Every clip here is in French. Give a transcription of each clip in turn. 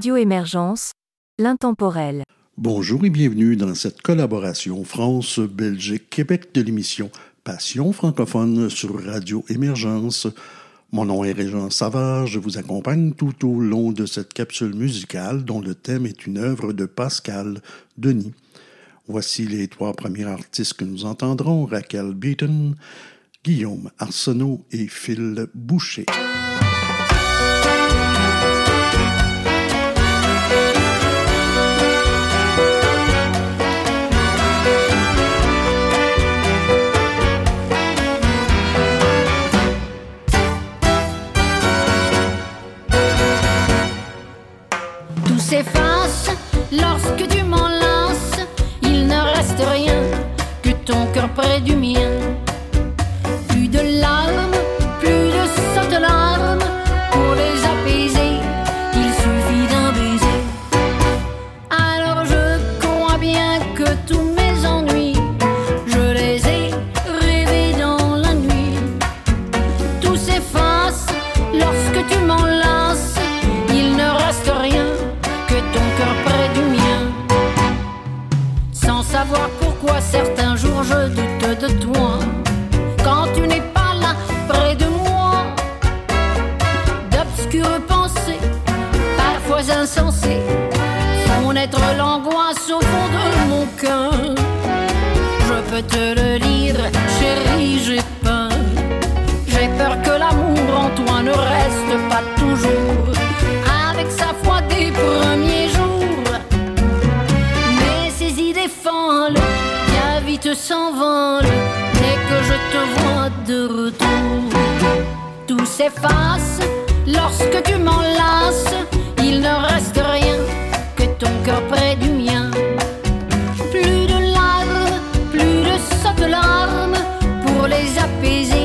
Radio Émergence, l'intemporel. Bonjour et bienvenue dans cette collaboration France-Belgique-Québec de l'émission Passion francophone sur Radio Émergence. Mon nom est Régent Savard, je vous accompagne tout au long de cette capsule musicale dont le thème est une œuvre de Pascal Denis. Voici les trois premiers artistes que nous entendrons, Raquel Beaton, Guillaume Arsenault et Phil Boucher. S'efface lorsque tu m'enlaces. Il ne reste rien que ton cœur près du mien. Jours vite s'envolent dès que je te vois de retour. Tout s'efface lorsque tu m'enlaces. Il ne reste rien que ton cœur près du mien. Plus de larmes, plus de sautes larmes pour les apaiser.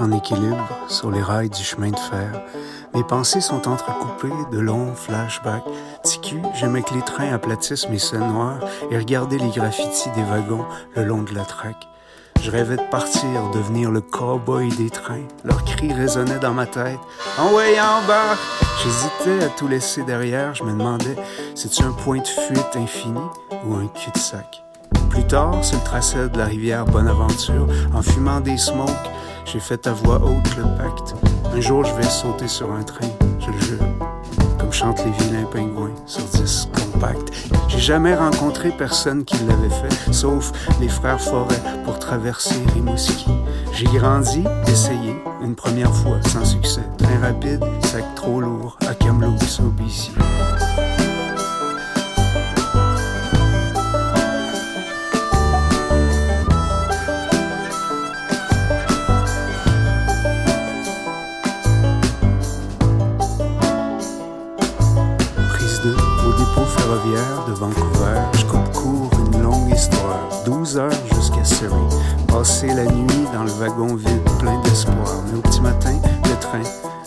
En équilibre sur les rails du chemin de fer. Mes pensées sont entrecoupées de longs flashbacks. TQ, j'aimais que les trains aplatissent mes scènes noires et regarder les graffitis des wagons le long de la traque. Je rêvais de partir, devenir le cowboy des trains. Leurs cris résonnaient dans ma tête. En way, en bas! J'hésitais à tout laisser derrière. Je me demandais, c'est-tu un point de fuite infini ou un cul-de-sac? Plus tard, sur le tracé de la rivière Bonaventure, en fumant des smokes, j'ai fait à voix haute le pacte. Un jour, je vais sauter sur un train, je le jure. Comme chantent les vilains pingouins sur 10 compact. J'ai jamais rencontré personne qui l'avait fait, sauf les frères Forêt pour traverser Rimouski. J'ai grandi, essayé, une première fois, sans succès. Train rapide, sac trop lourd, à Kamloops, au BC. De Vancouver, je coupe court une longue histoire. 12 heures jusqu'à Surrey. Passer la nuit dans le wagon vide, plein d'espoir. Mais au petit matin, le train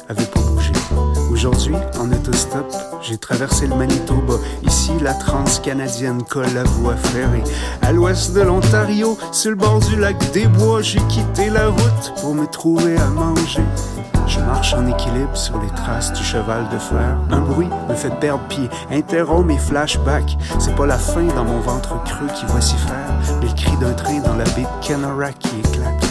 avait pas bougé. Aujourd'hui, en autostop, j'ai traversé le Manitoba. Ici, la trans-canadienne colle la voie ferrée. À l'ouest de l'Ontario, sur le bord du lac des Bois, j'ai quitté la route pour me trouver à manger. Je marche en équilibre sur les traces du cheval de fer. Un bruit me fait perdre pied, interrompt mes flashbacks. C'est pas la faim dans mon ventre creux qui vocifère, mais le cri d'un train dans la baie de qui éclate.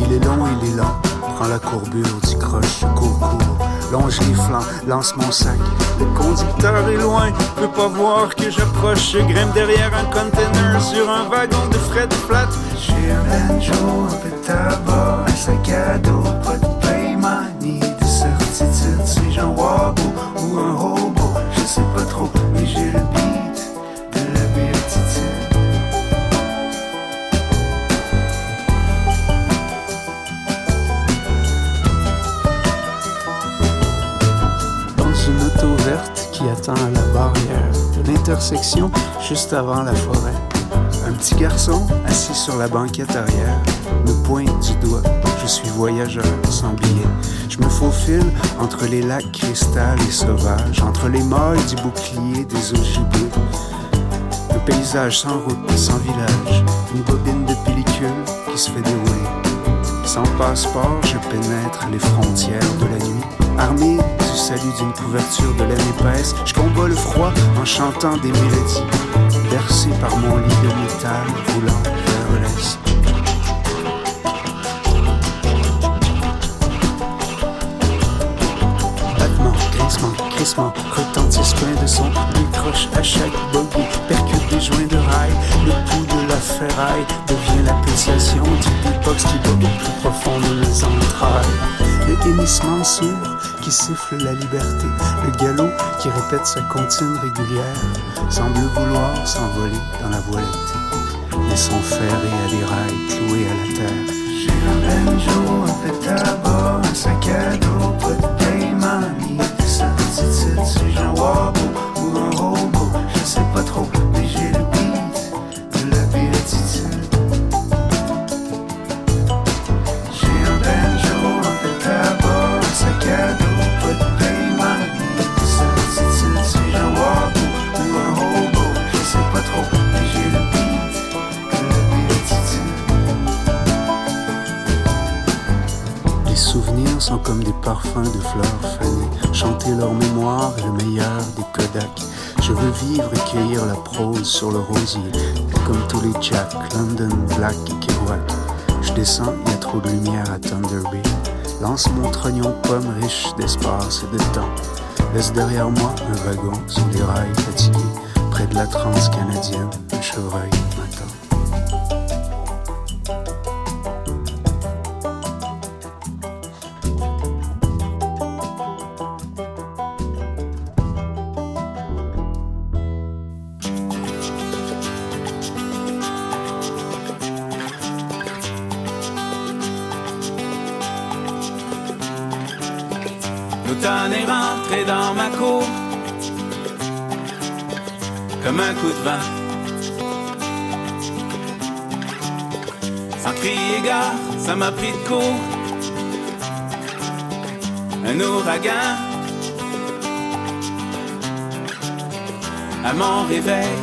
Il est long, il est lent. Prends la courbure du croche, cours, cours. Longe les flancs, lance mon sac. Le conducteur est loin, peut pas voir que j'approche. Je grimpe derrière un container sur un wagon de fret flat. J'ai un banjo, un peu de tabac, un sac à dos, pas de paiement ni de certitude. Suis-je un wabo ou un la barrière juste avant la forêt. Un petit garçon assis sur la banquette arrière me pointe du doigt. Je suis voyageur sans billet. Je me faufile entre les lacs cristal et sauvages, entre les mailles du bouclier des ogives. Un paysage sans route, sans village, une bobine de pellicule qui se fait dérouler. Sans passeport, je pénètre les frontières de la nuit. Armé du salut d'une couverture de laine épaisse, je combats le froid en chantant des mélodies. Bercé par mon lit de métal roulant vers l'est. Battement, grincement, crissement, retentissent plein de sons. Décroche à chaque bogey, percute des joints de rail. Le pouls de la ferraille devient la pulsation du beatbox qui bat au plus profond de mes entrailles. Le hennissement sourd qui siffle la liberté. Le galop qui répète sa comptine régulière semble vouloir s'envoler dans la voilette. Mais sont ferrés à des rails cloués à la terre. J'ai un banjo, un peu de tabac, un sac à dos, pas de paiement, ni de certitude. Suis-je un wabo ou un hobo? Je sais pas trop, comme des parfums de fleurs fanées. Chanter leur mémoire est le meilleur des Kodak. Je veux vivre et cueillir la prose sur le rosier. Comme tous les Jack, London, Black et Kerouac. Je descends, il y a trop de lumière à Thunder Bay. Lance mon trognon pomme riche d'espace et de temps. Laisse derrière moi un wagon sur des rails fatigués. Près de la transe canadienne, un chevreuil comme un coup de vent. Sans crier gare, ça m'a pris de court. Un ouragan à mon réveil.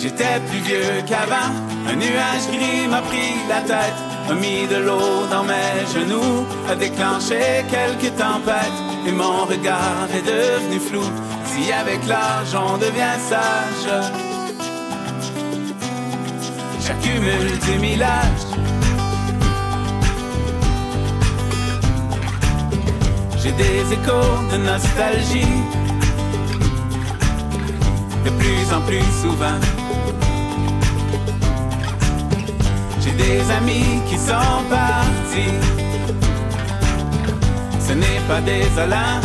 J'étais plus vieux qu'avant, un nuage gris m'a pris la tête, a mis de l'eau dans mes genoux, a déclenché quelques tempêtes, mon regard est devenu flou. Si avec l'âge on devient sage, j'accumule du millage. J'ai des échos de nostalgie, de plus en plus souvent. J'ai des amis qui sont partis. Ce n'est pas désolant.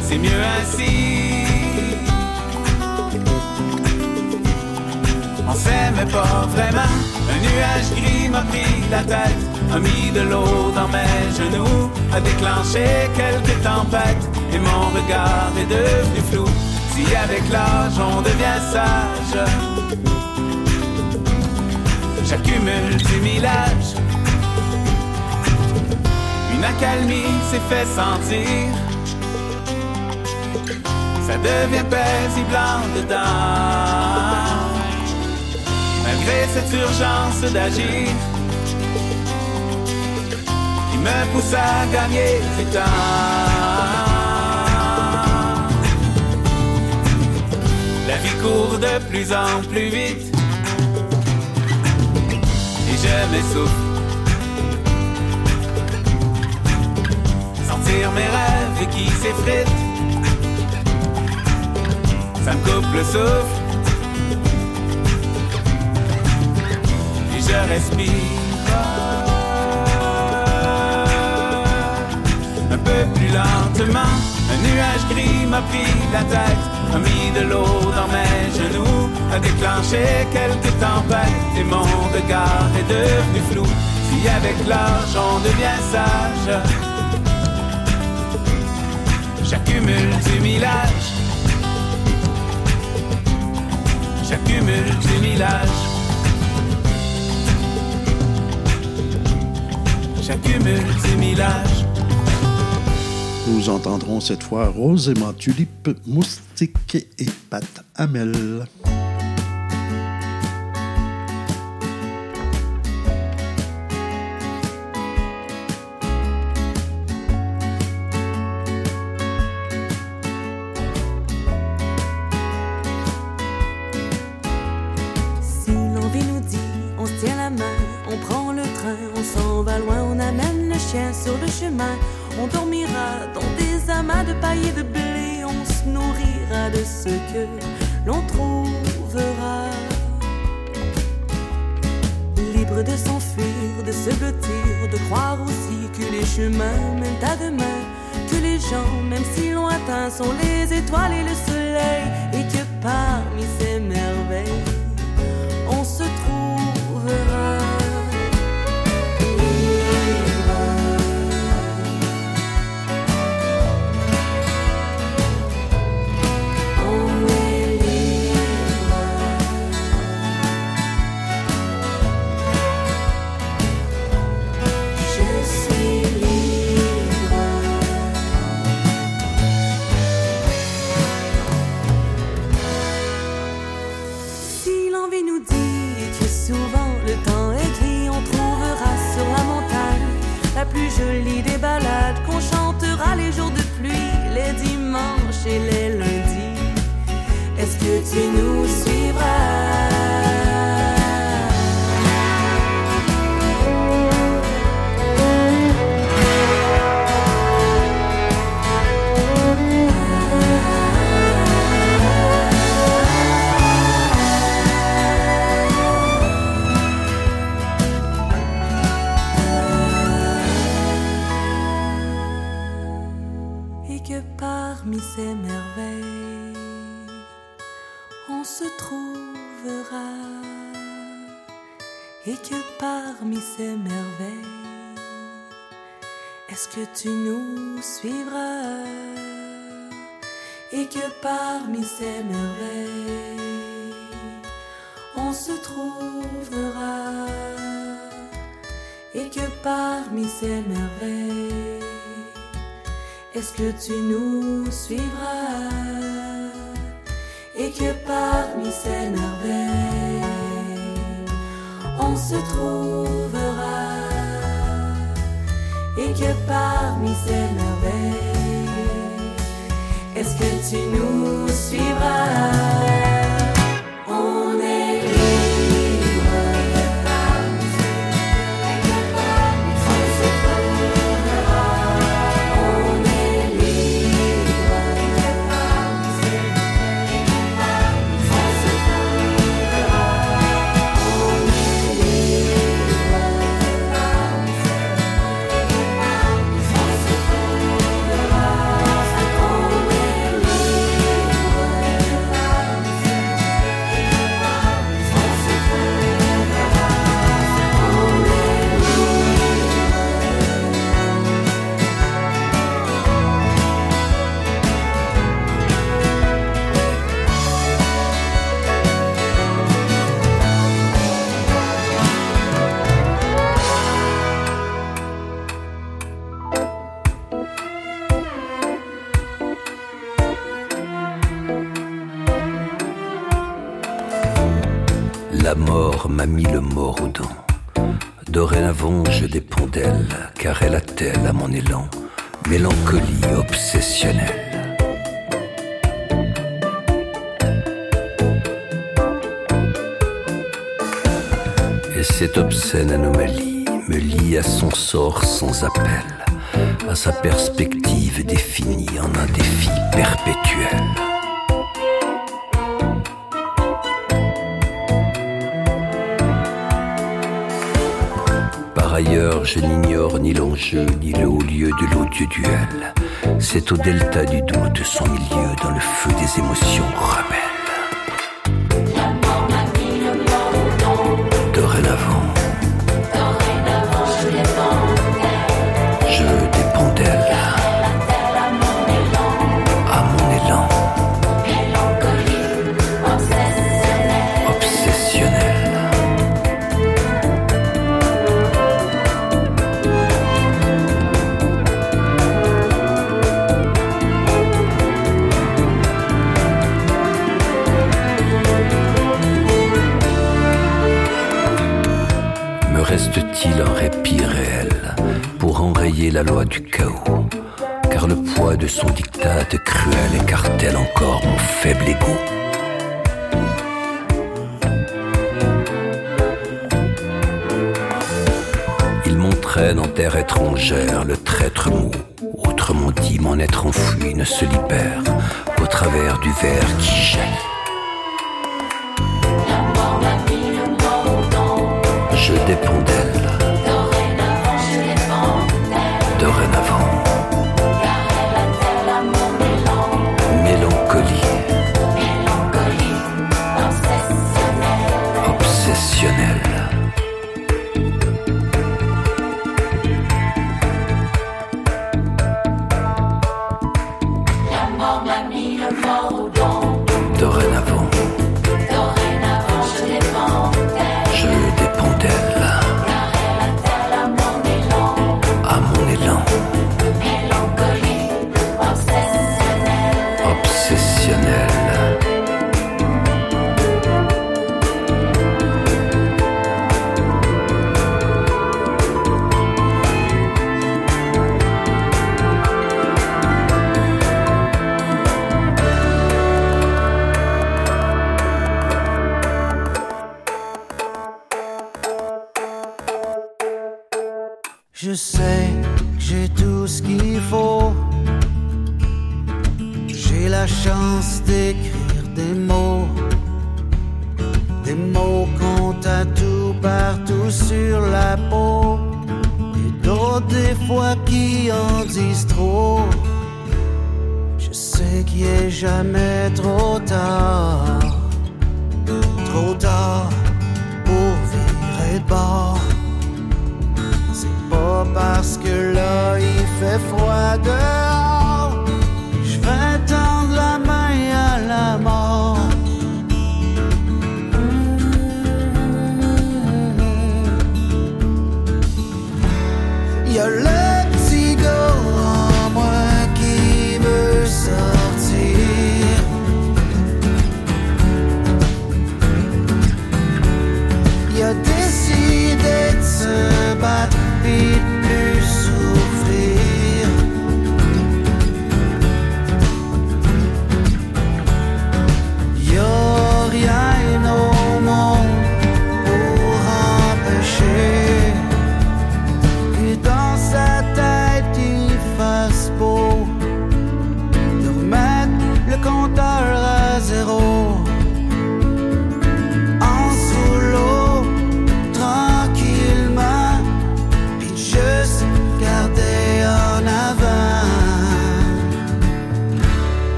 C'est mieux ainsi. On s'aimait pas vraiment. Un nuage gris m'a pris la tête, a mis de l'eau dans mes genoux, a déclenché quelques tempêtes, et mon regard est devenu flou. Si avec l'âge on devient sage, j'accumule du millage. Accalmie s'est fait sentir. Ça devient paisible en dedans. Malgré cette urgence d'agir qui me pousse à gagner du temps. La vie court de plus en plus vite et je m'essouffle. Sentir mes rêves qui s'effritent, ça me coupe le souffle. Et je respire un peu plus lentement. Un nuage gris m'a pris la tête a mis de l'eau dans mes genoux, a déclenché quelques tempêtes et mon regard est devenu flou. Si avec l'âge on devient sage, j'accumule du millage, j'accumule du millage. J'accumule du millage. Nous entendrons cette fois Rosément Tulipe, Moustique et Pat Hamel. Que l'on trouvera. Libre de s'enfuir, de se blottir, de croire aussi que les chemins mènent à demain, que les gens, même si lointains, sont les étoiles et le soleil, et que parmi ces est-ce que tu m'a mis le mort aux dents. Dorénavant, je dépends d'elle, car elle attelle à mon élan, mélancolie obsessionnelle. Et cette obscène anomalie me lie à son sort sans appel, à sa perspective définie en un défi perpétuel. Ailleurs, je n'ignore ni l'enjeu, ni le haut lieu de l'odieux duel. C'est au delta du doute, son milieu, dans le feu des émotions rebelles. Loi du chaos. Car le poids de son dictat cruel écartèle encore mon faible ego? Il m'entraîne en terre étrangère, le traître mou, autrement dit mon être enfoui ne se libère qu'au travers du verre qui jette. je dépends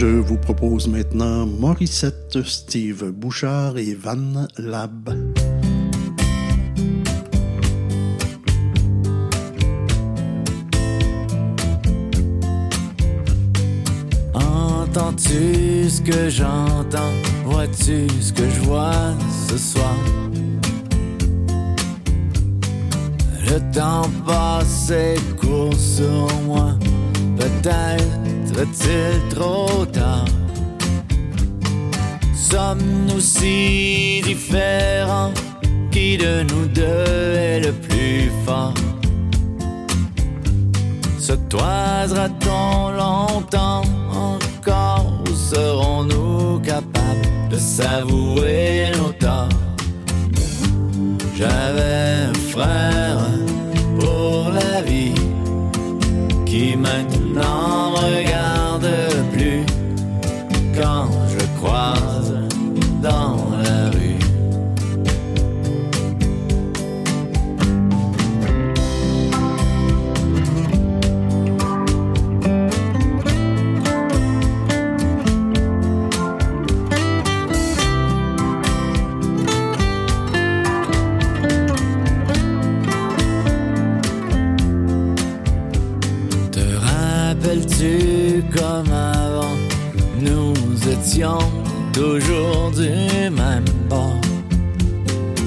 Je vous propose maintenant Morissette, Steve Bouchard et Van Lab. Entends-tu ce que j'entends? Vois-tu ce que je vois ce soir? Le temps passé court sur moi, peut-être est-il trop tard? Sommes-nous si différents? Qui de nous deux est le plus fort? Se toisera-t-on longtemps? Encore ou serons-nous capables de s'avouer nos torts? J'avais un frère pour la vie qui maintenant toujours du même bord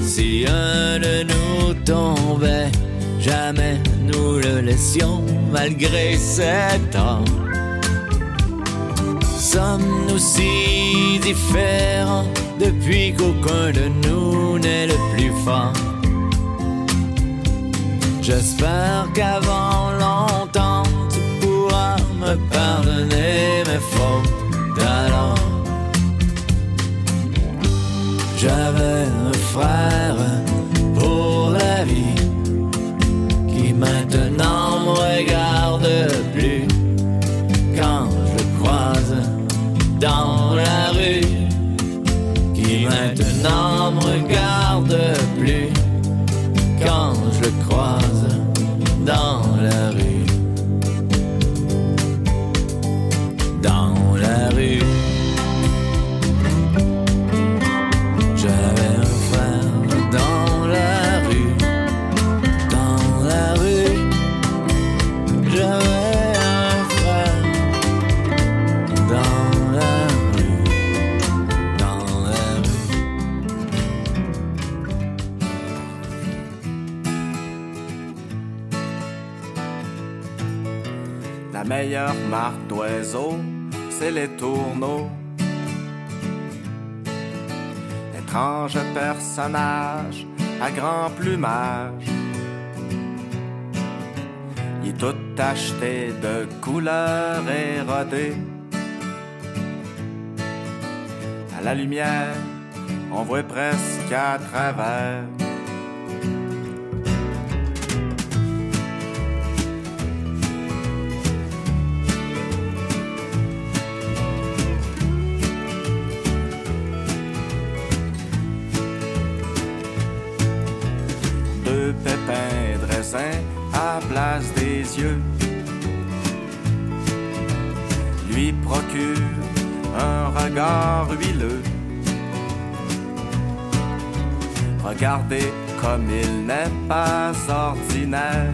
Si un de nous tombait Jamais nous le laissions malgré ses torts Sommes-nous si différents Depuis qu'aucun de nous n'est le plus fort? J'espère qu'avant longtemps tu pourras me pardonner mes fautes. D'alors. J'avais un frère meilleure marque d'oiseaux, c'est les tourneaux. Étrange personnage à grand plumage. Il est tout acheté de couleurs érodées. À la lumière, on voit presque à travers. Lui procure un regard huileux. Regardez comme il n'est pas ordinaire.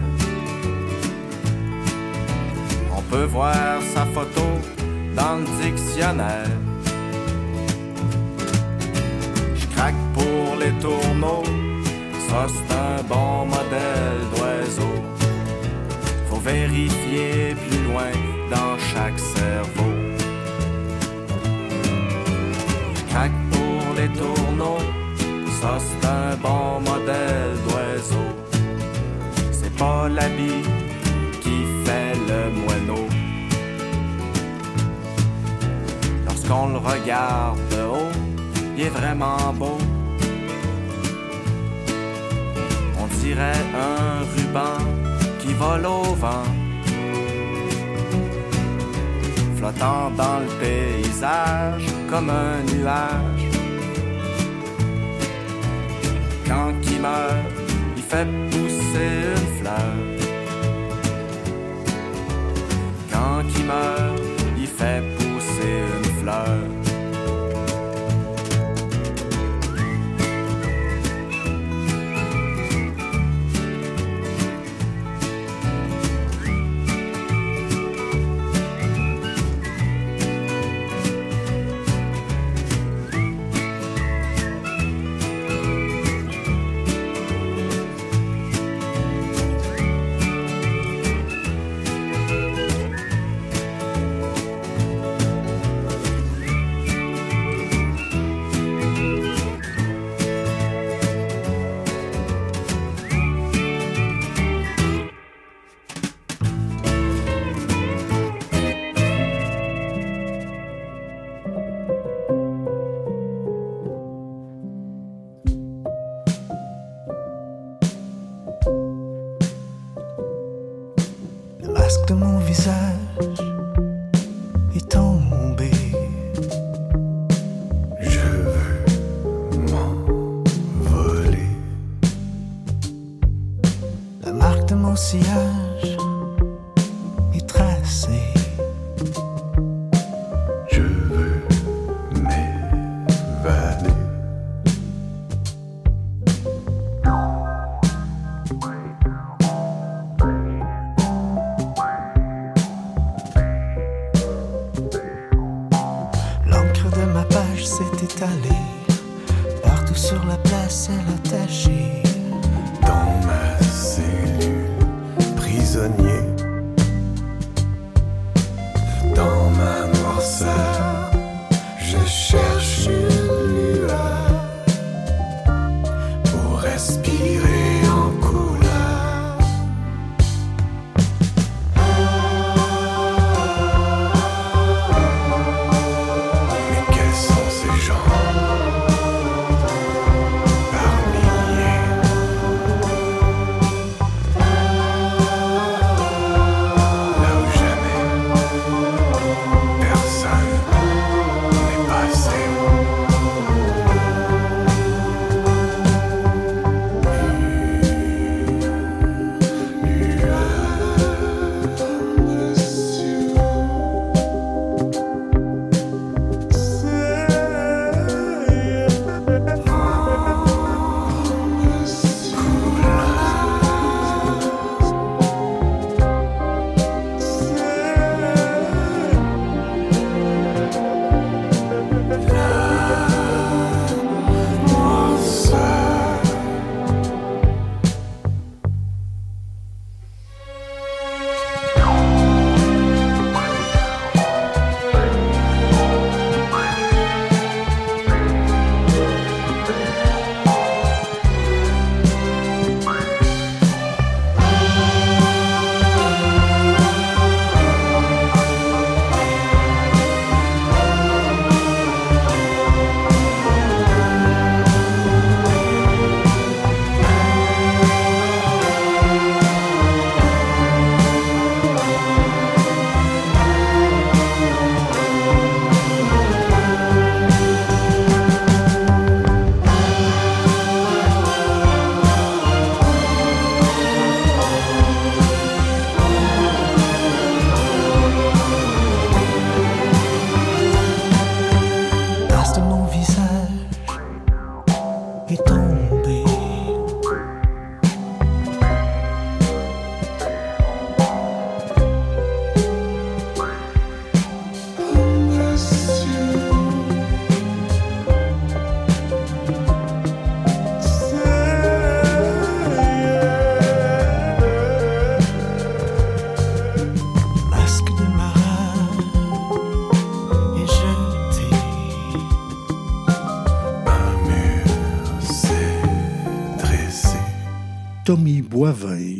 On peut voir sa photo dans le dictionnaire. Je craque pour les tourneaux, ça c'est un bon modèle vérifier plus loin dans chaque cerveau. Craque pour les tourneaux, ça c'est un bon modèle d'oiseau. C'est pas l'habit qui fait le moineau. Lorsqu'on le regarde de haut, il est vraiment beau. On dirait un vole au vent, flottant dans le paysage comme un nuage. Quand il meurt, il fait pousser une fleur. Quand il meurt, il fait pousser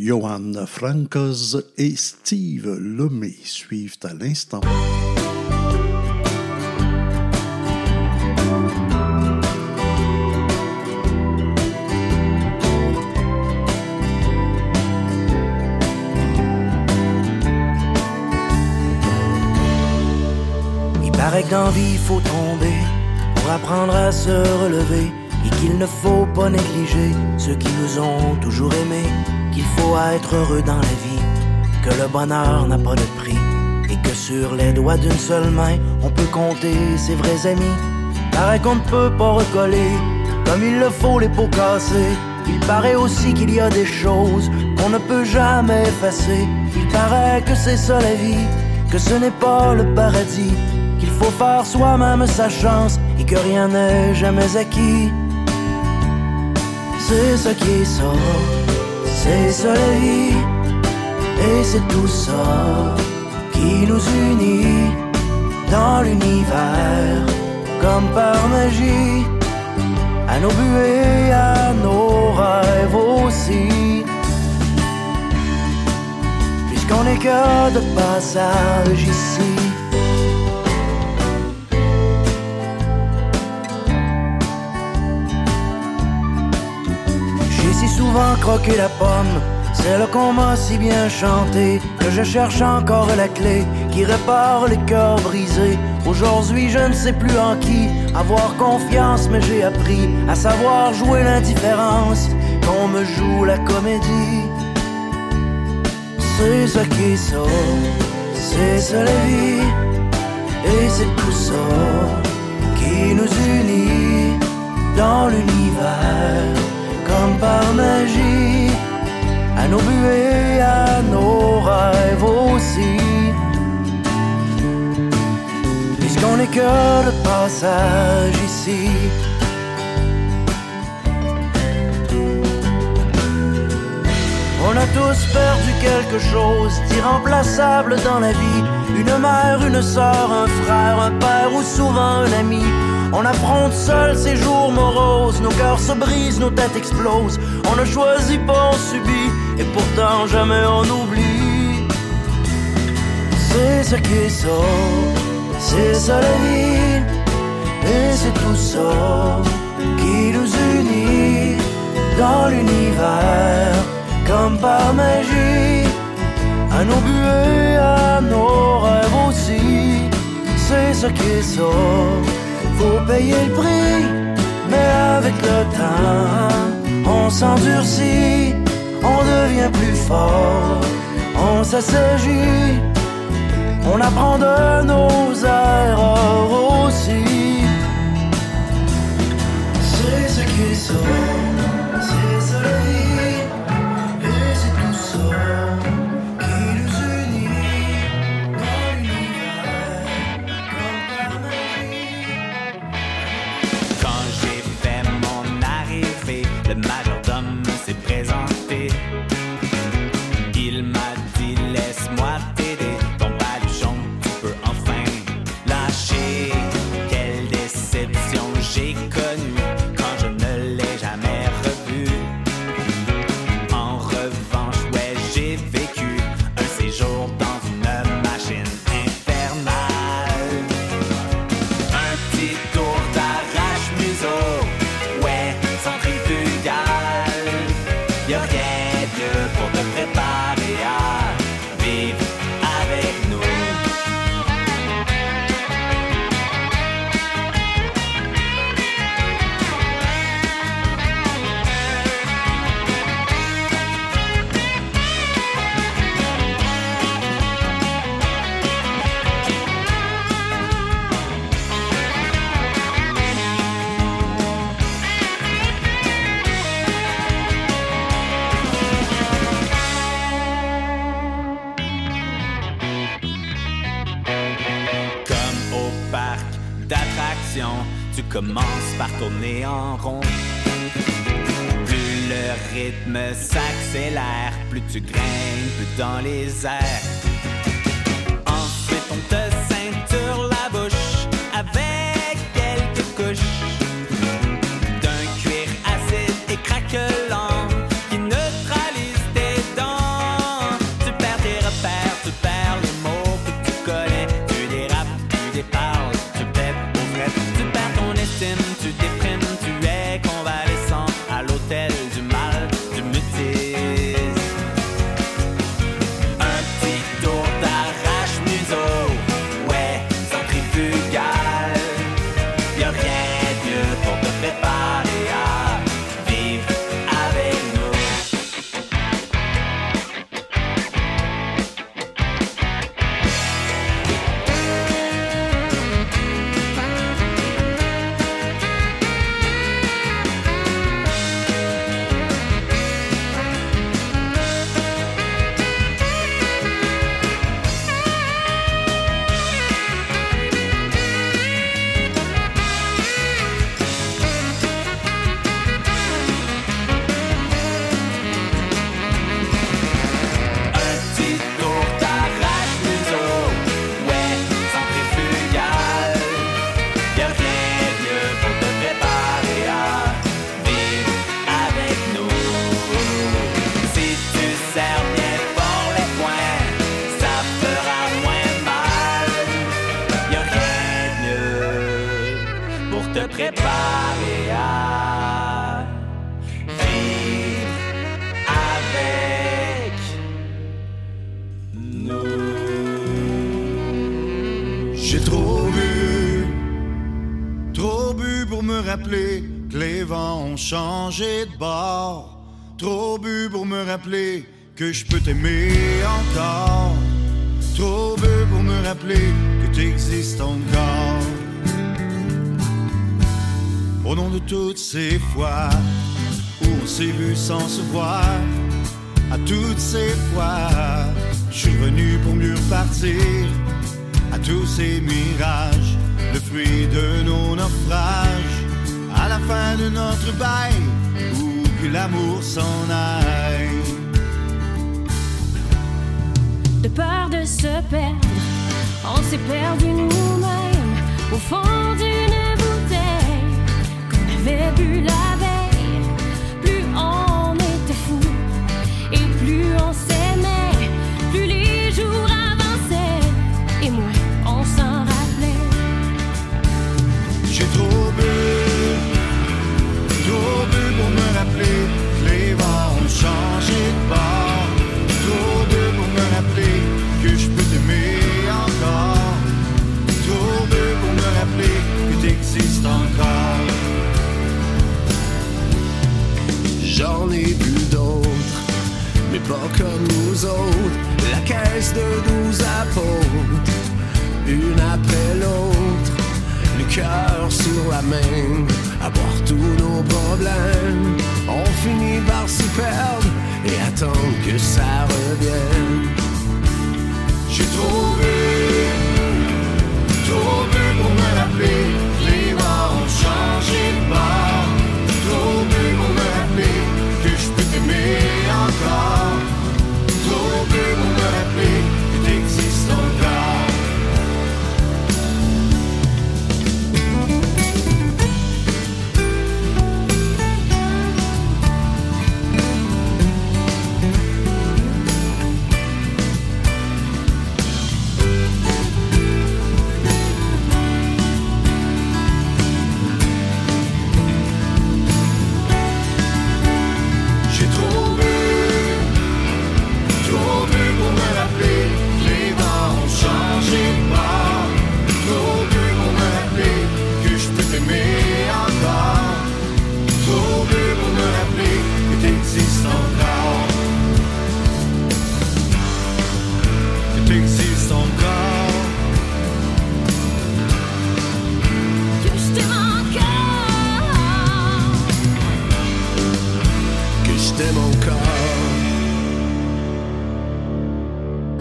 Johan Francoz et Steve Lemay suivent à l'instant. Il paraît que dans vie faut tomber pour apprendre à se relever et qu'il ne faut pas négliger ceux qui nous ont toujours aimés faut être heureux dans la vie, que le bonheur n'a pas de prix et que sur les doigts d'une seule main on peut compter ses vrais amis. Paraît qu'on ne peut pas recoller comme il le faut les pots cassés. Il paraît aussi qu'il y a des choses qu'on ne peut jamais effacer. Il paraît que c'est ça la vie, que ce n'est pas le paradis, qu'il faut faire soi-même sa chance et que rien n'est jamais acquis. C'est ce qui est ça, c'est ça et c'est tout ça qui nous unit dans l'univers comme par magie à nos buées, à nos rêves aussi. Puisqu'on est que de passage ici. Souvent croqué la pomme, c'est le qu'on m'a si bien chanté, que je cherche encore la clé qui répare les cœurs brisés. Aujourd'hui, je ne sais plus en qui avoir confiance, mais j'ai appris à savoir jouer l'indifférence. Qu'on me joue la comédie. C'est ça qui ça, c'est ça la vie, et c'est tout ça qui nous unit dans l'univers comme par magie, à nos buées, à nos rêves aussi. Puisqu'on n'est que de passage ici. On a tous perdu quelque chose d'irremplaçable dans la vie. Une mère, une sœur, un frère, un père ou souvent un ami. On affronte seul ces jours moroses, nos cœurs se brisent, nos têtes explosent. On ne choisit pas, on subit, et pourtant jamais on oublie. C'est ce qui est ça, c'est ça la vie, et c'est tout ça qui nous unit dans l'univers. Comme par magie. À nos buées, à nos rêves aussi, c'est ce qui est ça faut payer le prix, mais avec le temps, on s'endurcit, on devient plus fort, on s'assagit, on apprend de nos erreurs aussi. C'est ce qui sort. T'aimer encore. Trop bu pour me rappeler que t'existes encore. Au nom de toutes ces fois où on s'est vu sans se voir, à toutes ces fois, je suis venu pour mieux repartir. À tous ces mirages, le fruit de nos naufrages, à la fin de notre bail, où que l'amour s'en aille. Peur de se perdre, on s'est perdu nous-mêmes au fond d'une bouteille. Qu'on avait bu la nous autres. La caisse de douze apôtres, une après l'autre. Le cœur sur la main, à boire tous nos problèmes. On finit par s'y perdre et attendre que ça revienne. J'ai trop bu pour me rappeler les vents ont changé de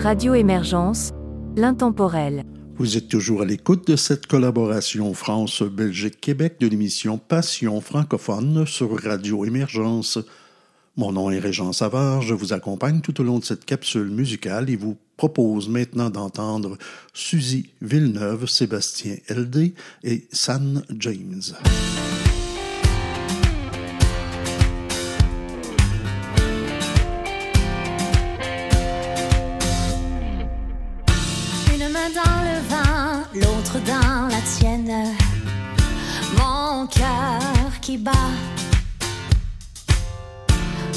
Radio Émergence, l'intemporel. Vous êtes toujours à l'écoute de cette collaboration France-Belgique-Québec de l'émission Passion francophone sur Radio Émergence. Mon nom est Régent Savard, je vous accompagne tout au long de cette capsule musicale et vous propose maintenant d'entendre Suzy Villeneuve, Sébastien LD et San James.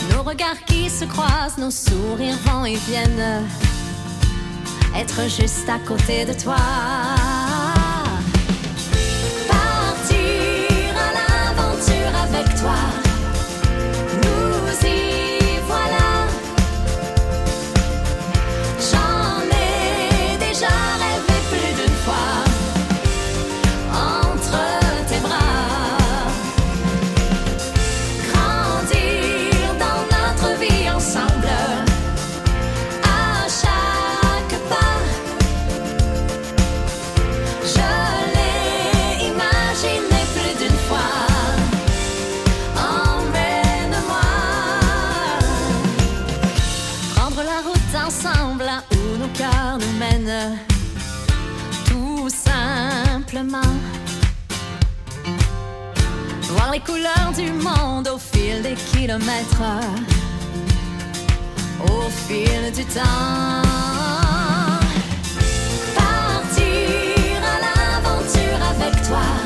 Nos regards qui se croisent, nos sourires vont et viennent. Être juste à côté de toi. Les couleurs du monde au fil des kilomètres. Au fil du temps. Partir à l'aventure avec toi.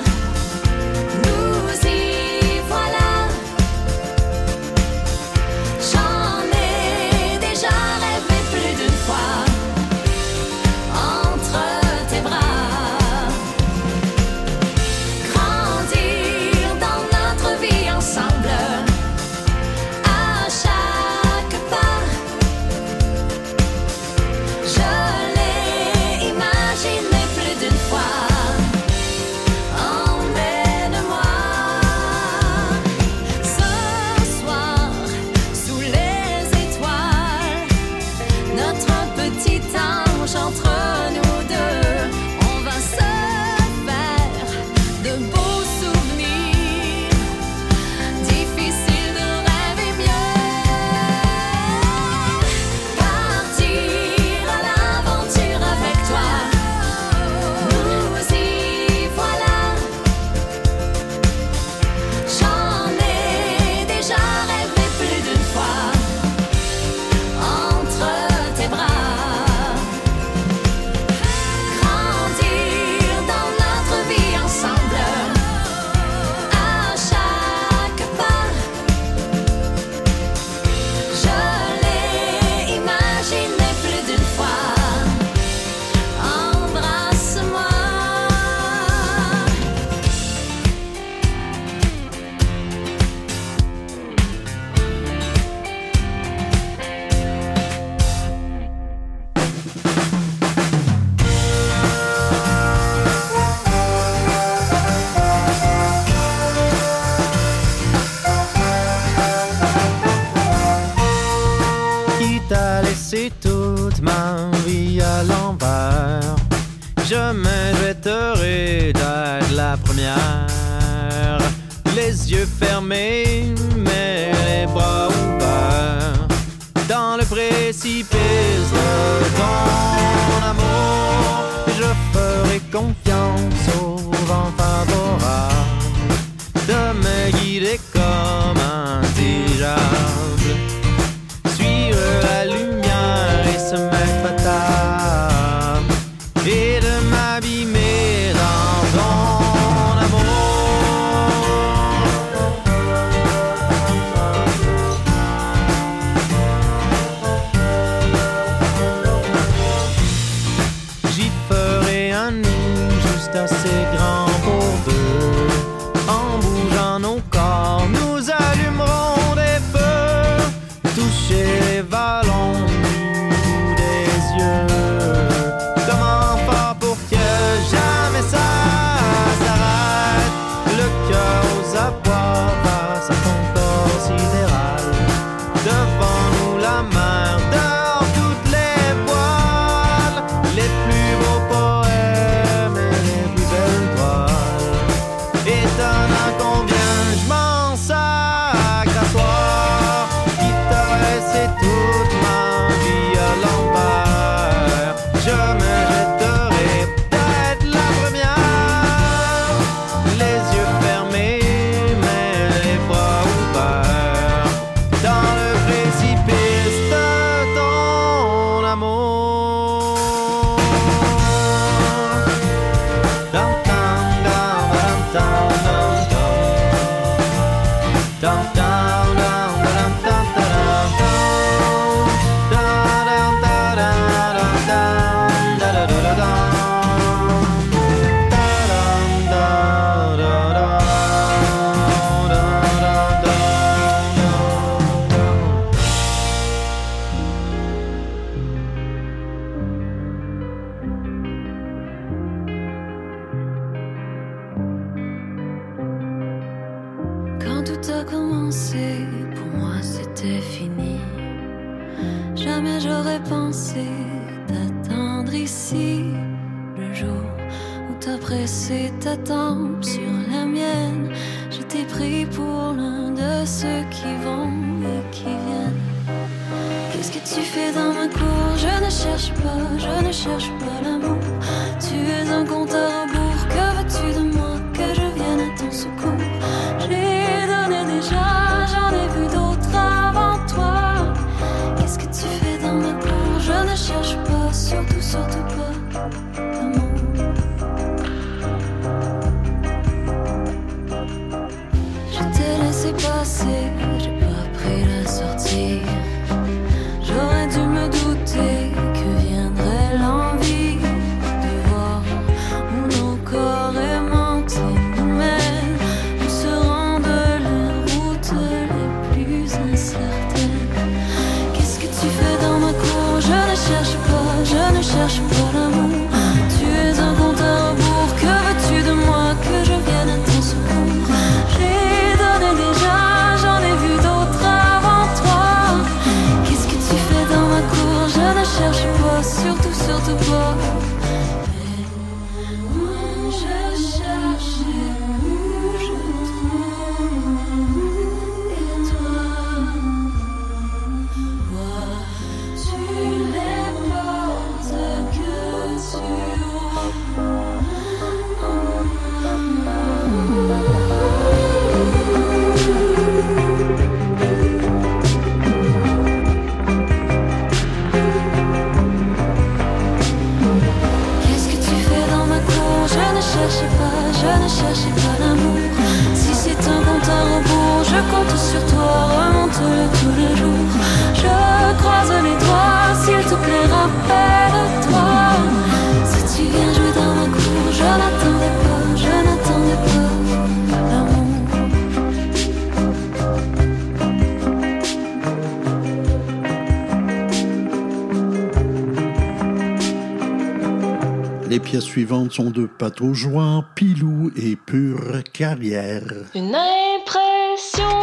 suivantes sont de Pataugeois, Pilou et Pure Carrière. Une impression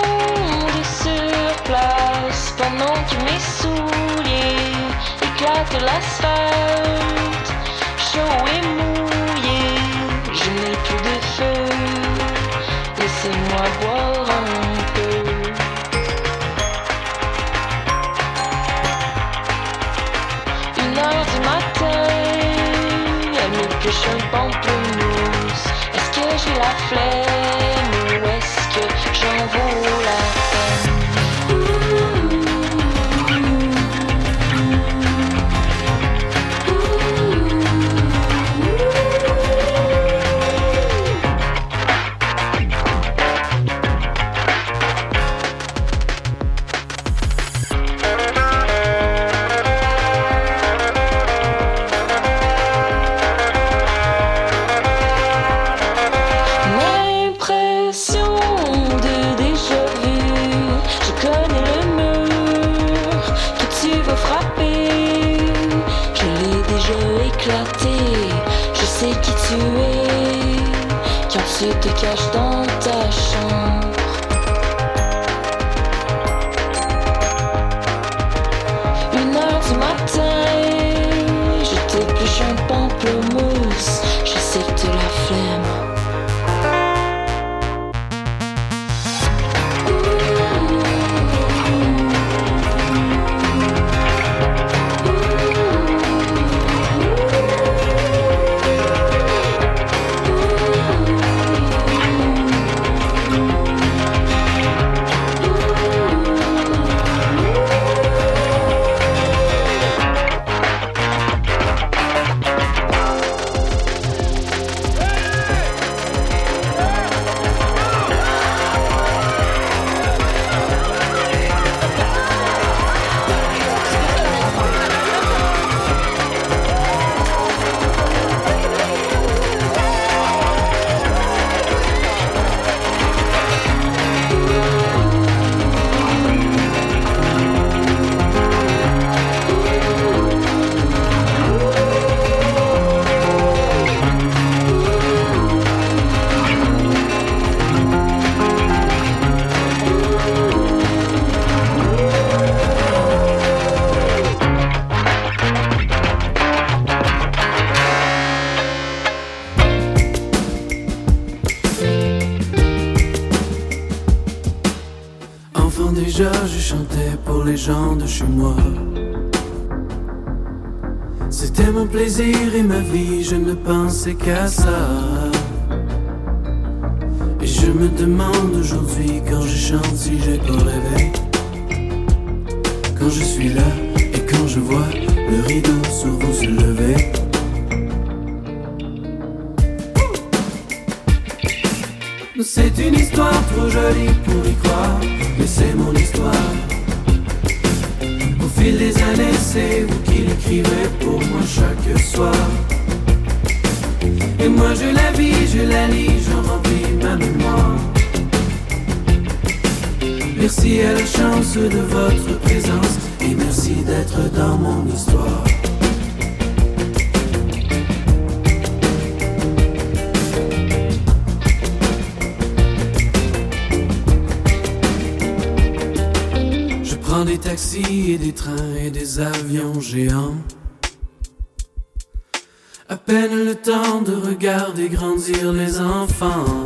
de surplace pendant que mes souliers éclatent l'asphalte. Show Est-ce que j'ai pensais qu'à ça. Et je me demande aujourd'hui quand je chante si j'ai pas rêvé. Quand je suis là et quand je vois le rideau sur vous se lever. C'est une histoire trop jolie pour y croire, mais c'est mon histoire. Au fil des années, c'est vous qui l'écrivez pour moi chaque soir. Et moi je la vis, je la lis, j'en remplis ma mémoire. Merci à la chance de votre présence et merci d'être dans mon histoire. Je prends des taxis et des trains et des avions géants. Grandir les enfants.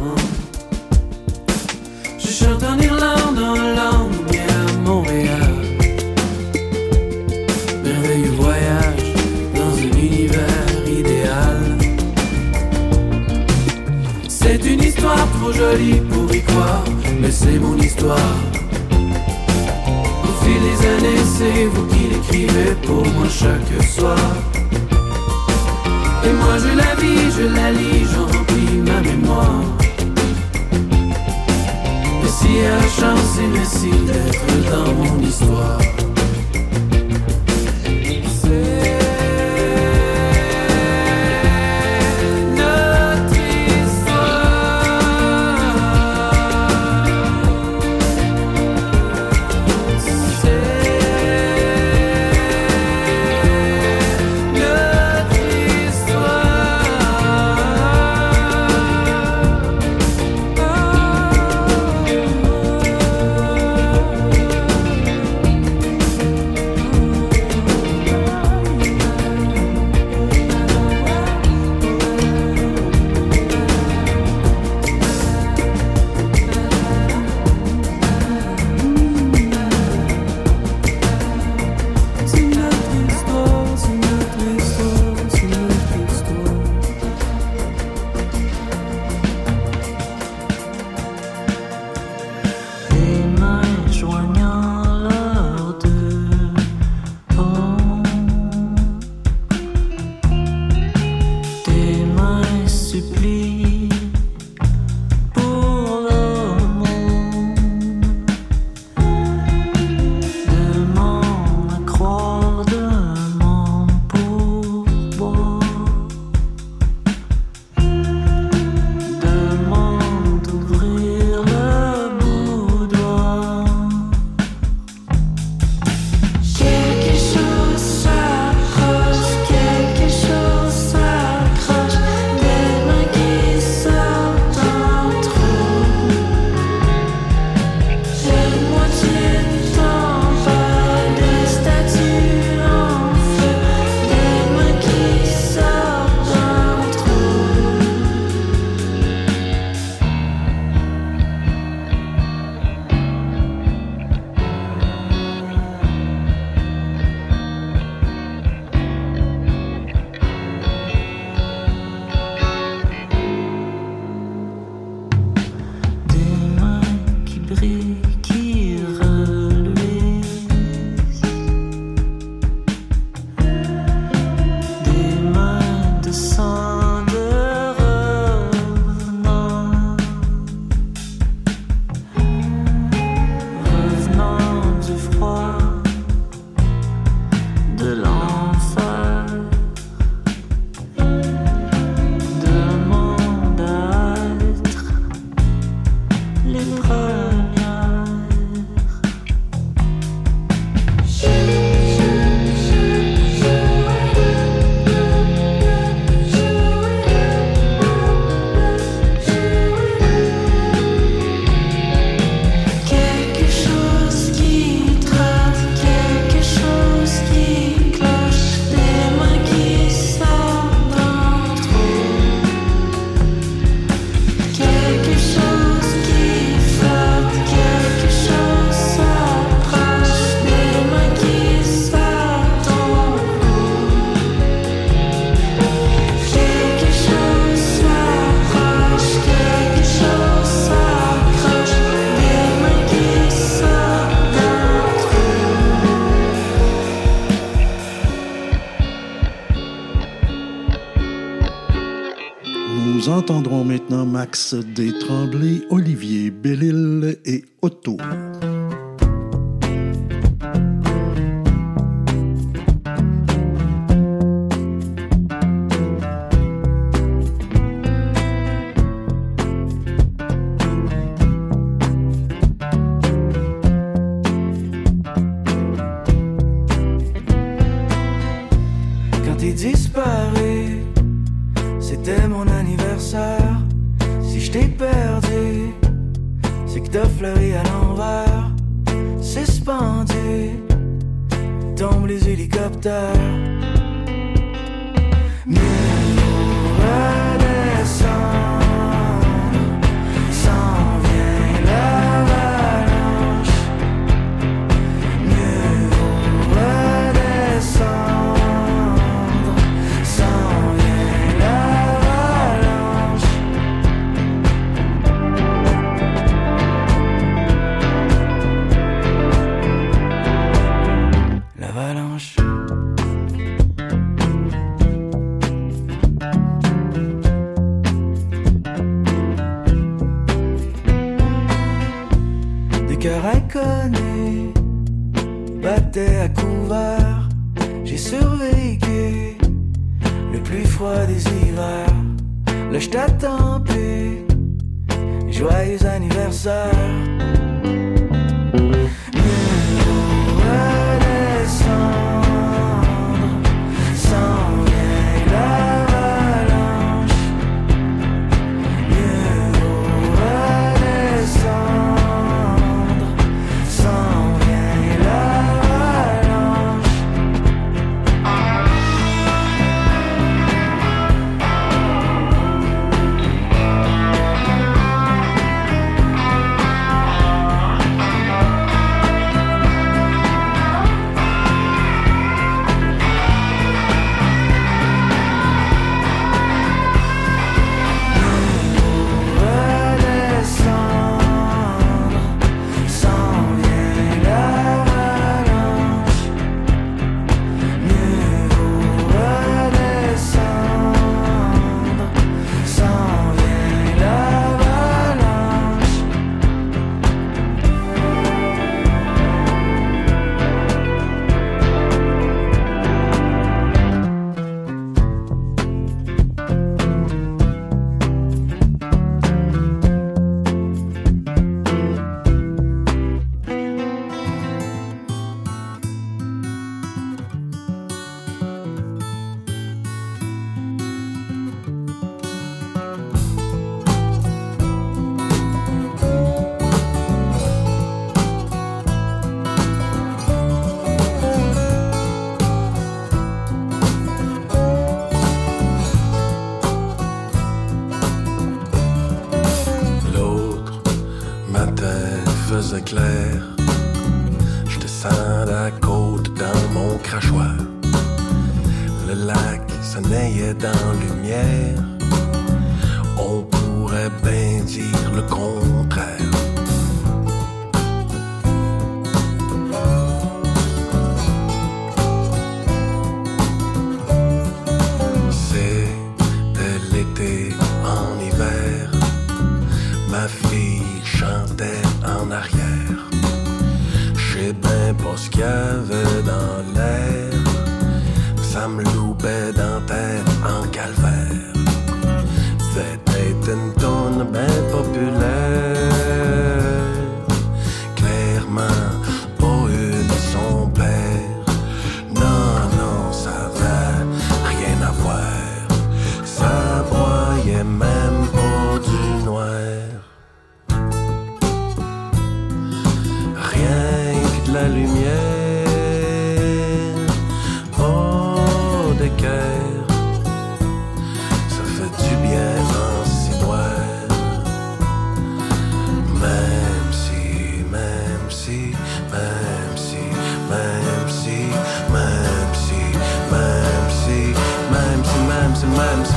entendrons maintenant Max Détremblay, Olivier Bellil et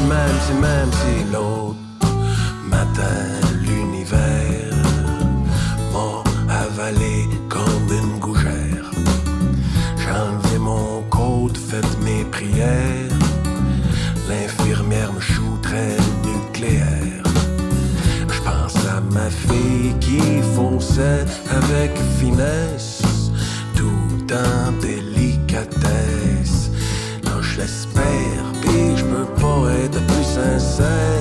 même si, même si l'autre matin, l'univers m'a avalé comme une gougère. J'ai mon code, fait mes prières. L'infirmière me shooterait nucléaire. Je pense à ma fille qui fonçait avec finesse say.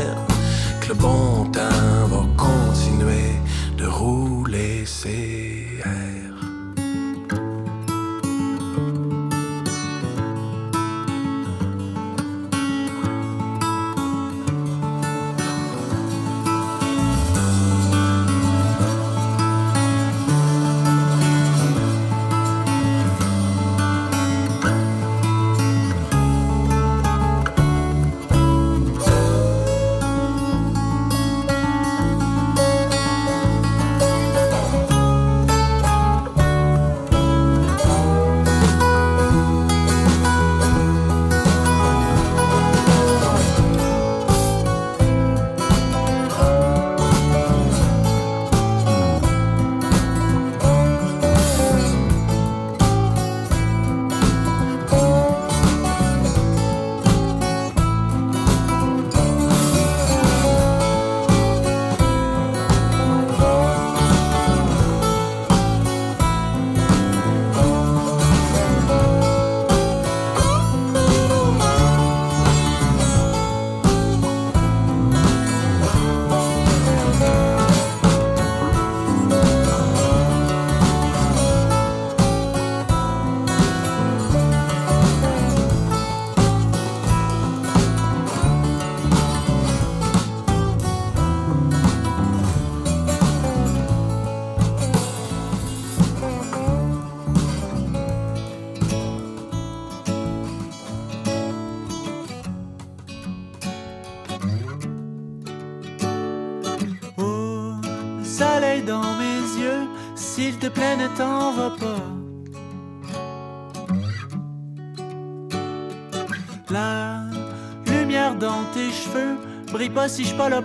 pas la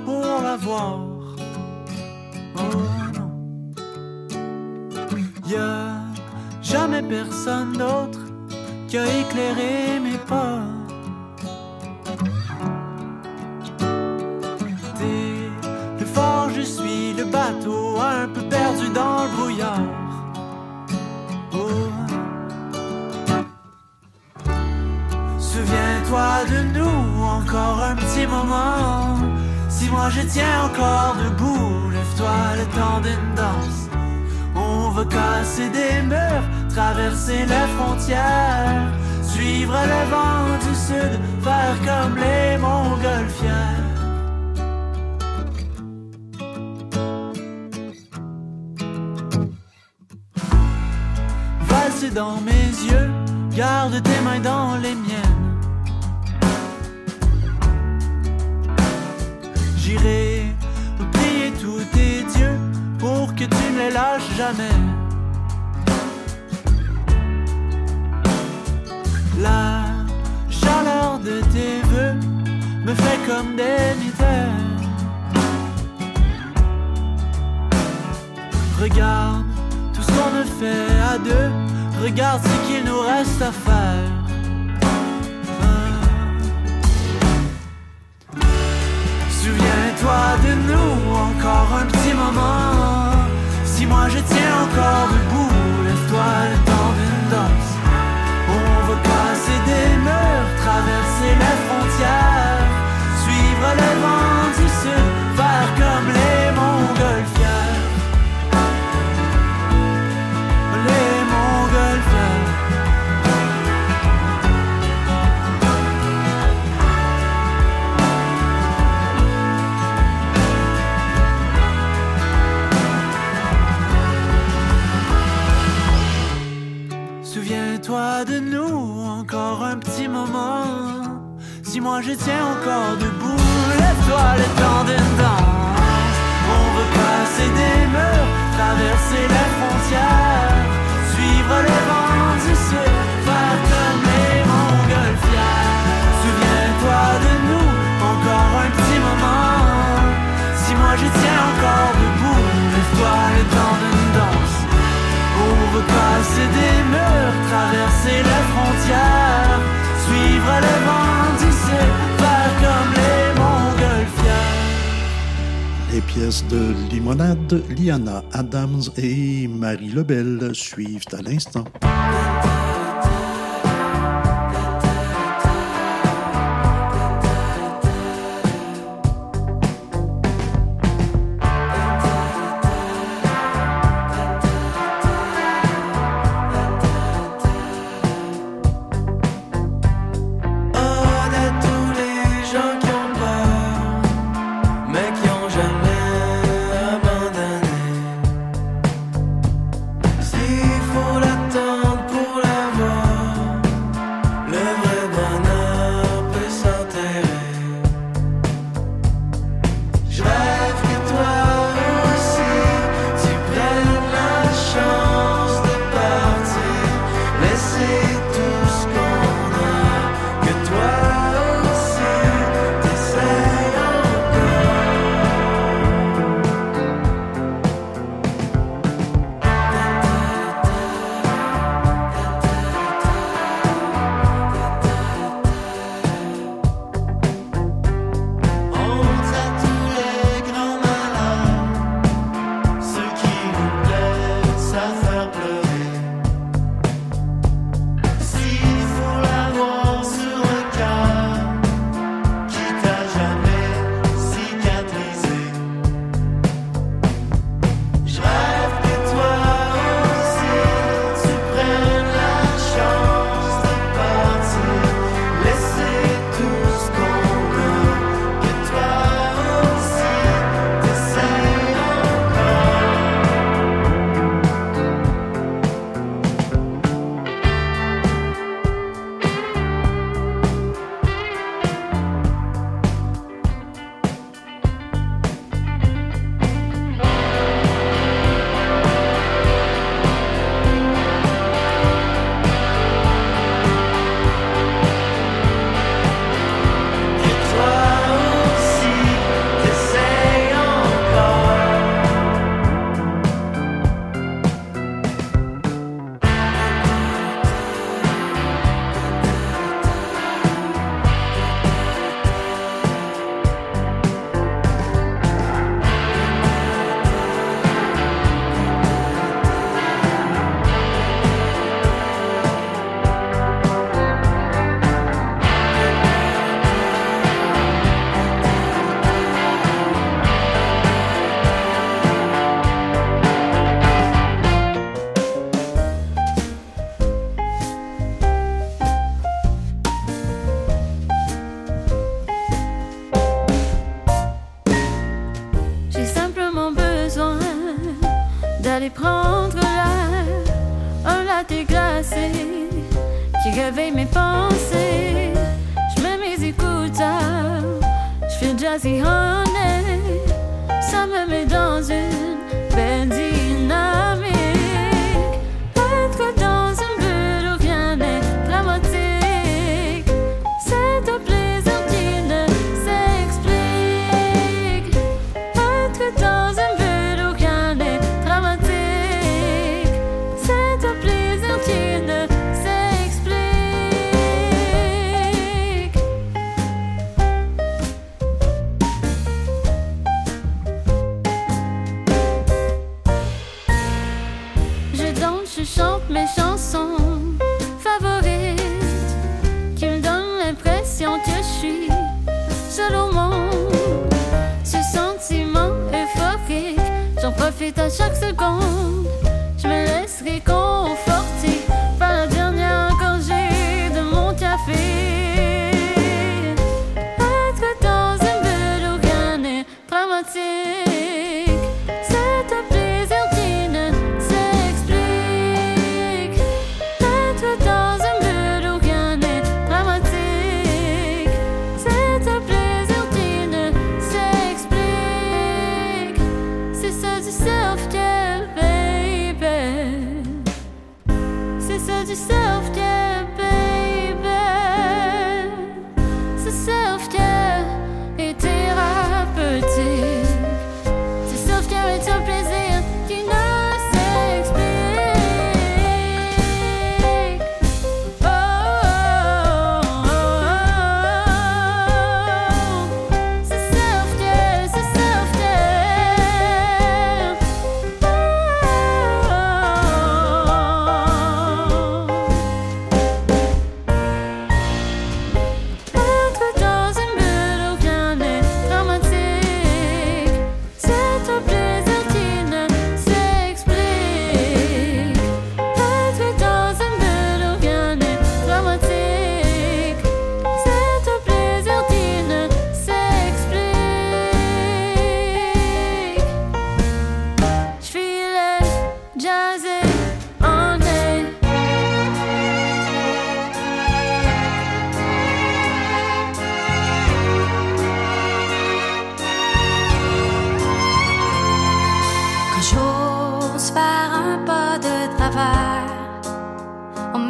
La chaleur de tes voeux me fait comme des mitaines. Regarde tout ce qu'on a fait à deux. Regarde ce qu'il nous reste à faire. Souviens-toi de nous encore un petit moment. Moi je tiens encore debout, lève-toi le temps d'une danse. On va casser des murs, traverser les frontières, suivre le vent du sud, moi je tiens encore debout, lève-toi le temps d'une danse. On veut passer des murs, traverser les frontières, suivre le vent du sud, faire comme les montgolfières. Souviens-toi de nous encore un petit moment. Si moi je tiens encore debout, lève-toi le temps d'une danse. On veut passer des murs, traverser les frontières, suivre le vent, tisser, faire comme les montgolfières. Les pièces de limonade, Liana Adams et Marie Lebel suivent à l'instant.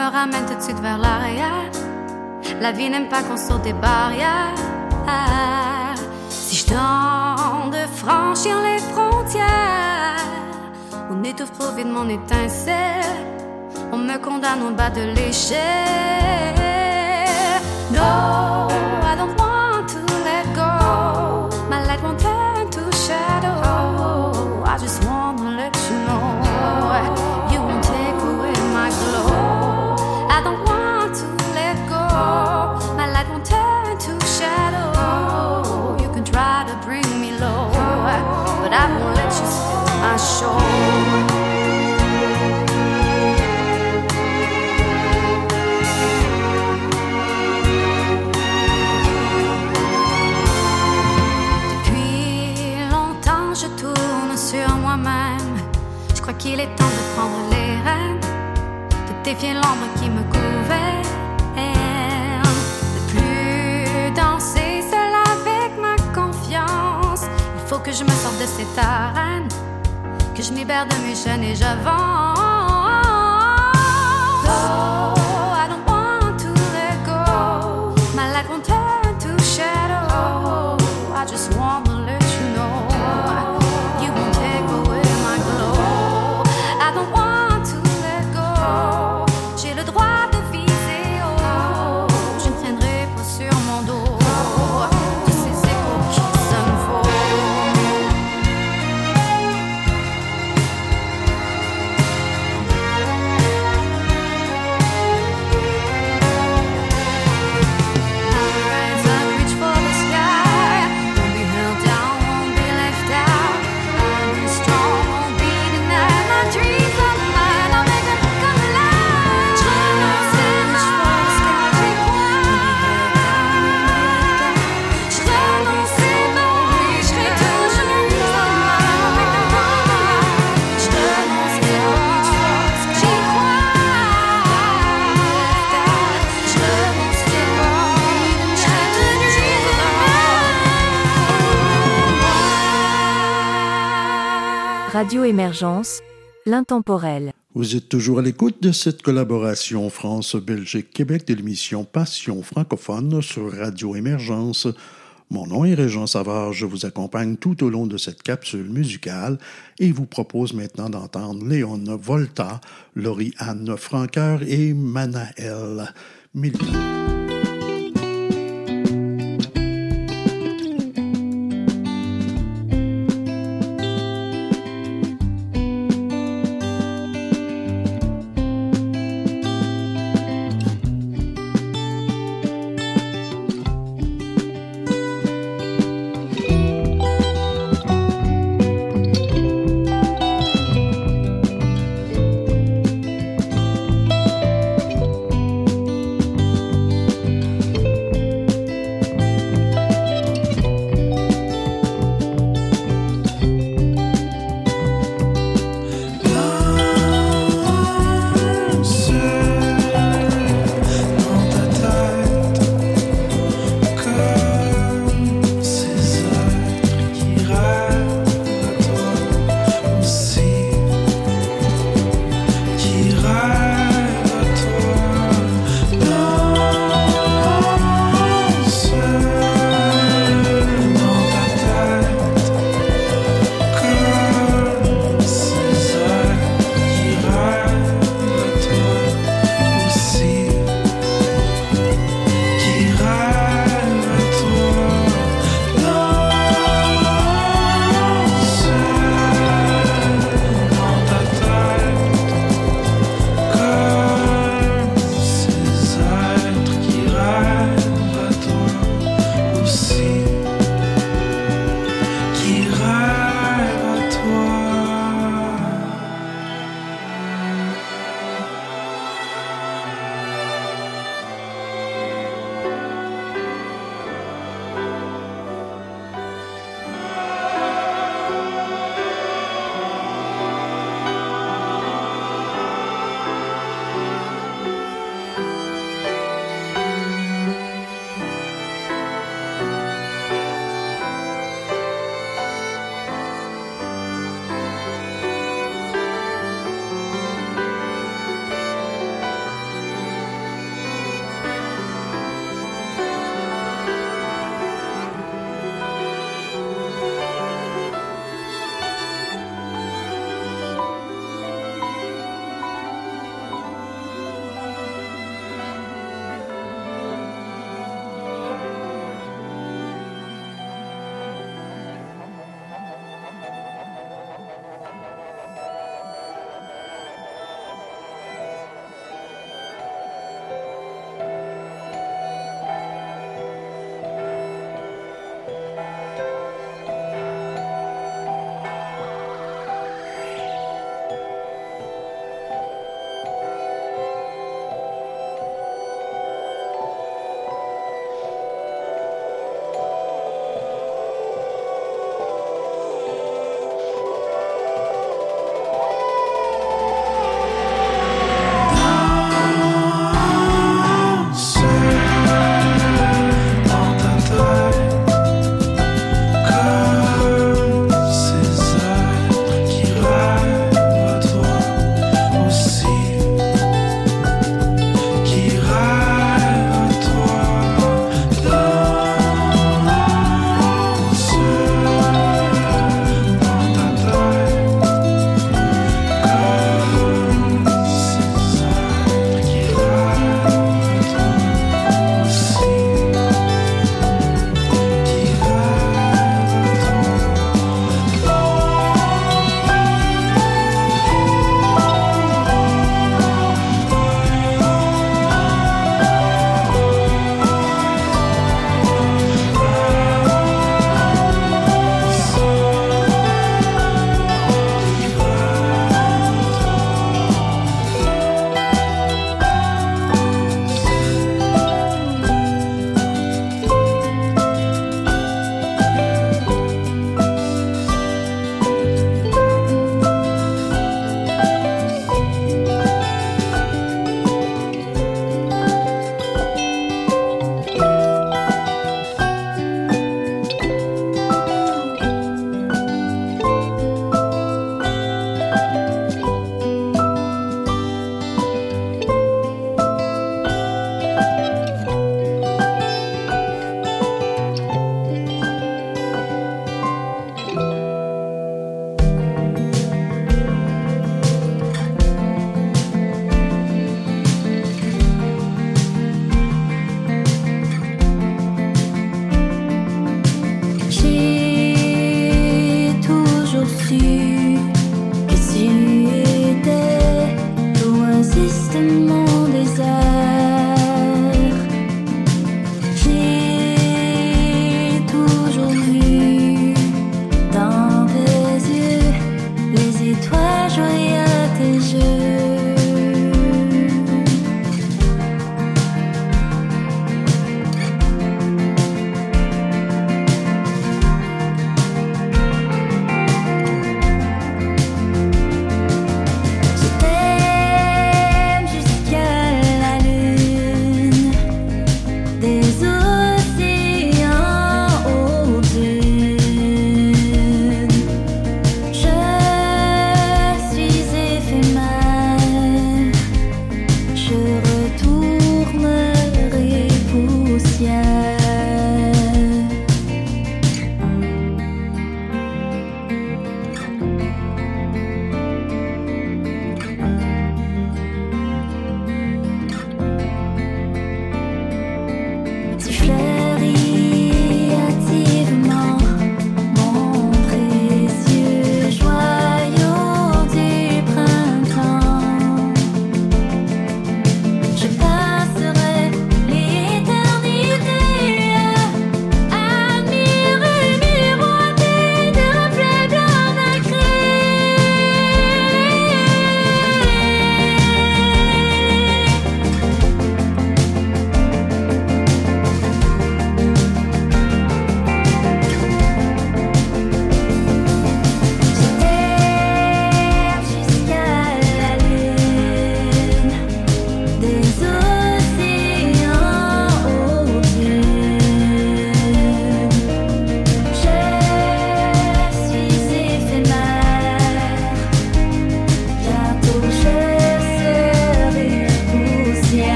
Me ramène tout de suite vers l'arrière. La vie n'aime pas qu'on saute des barrières. Si je tente de franchir les frontières, on étouffe trop vite mon étincelle. On me condamne au bas de l'échelle. No, Depuis longtemps, je tourne sur moi-même. Je crois qu'il est temps de prendre les rênes, de défier l'ombre qui me que je me sorte de cette arène, que je me libère de mes chaînes et j'avance. Radio Émergence, l'intemporel. Vous êtes toujours à l'écoute de cette collaboration France-Belgique-Québec de l'émission Passion francophone sur Radio Émergence. Mon nom est Régent Savard, je vous accompagne tout au long de cette capsule musicale et vous propose maintenant d'entendre Léon Volta, Laurie-Anne Franqueur et Manaël Militant.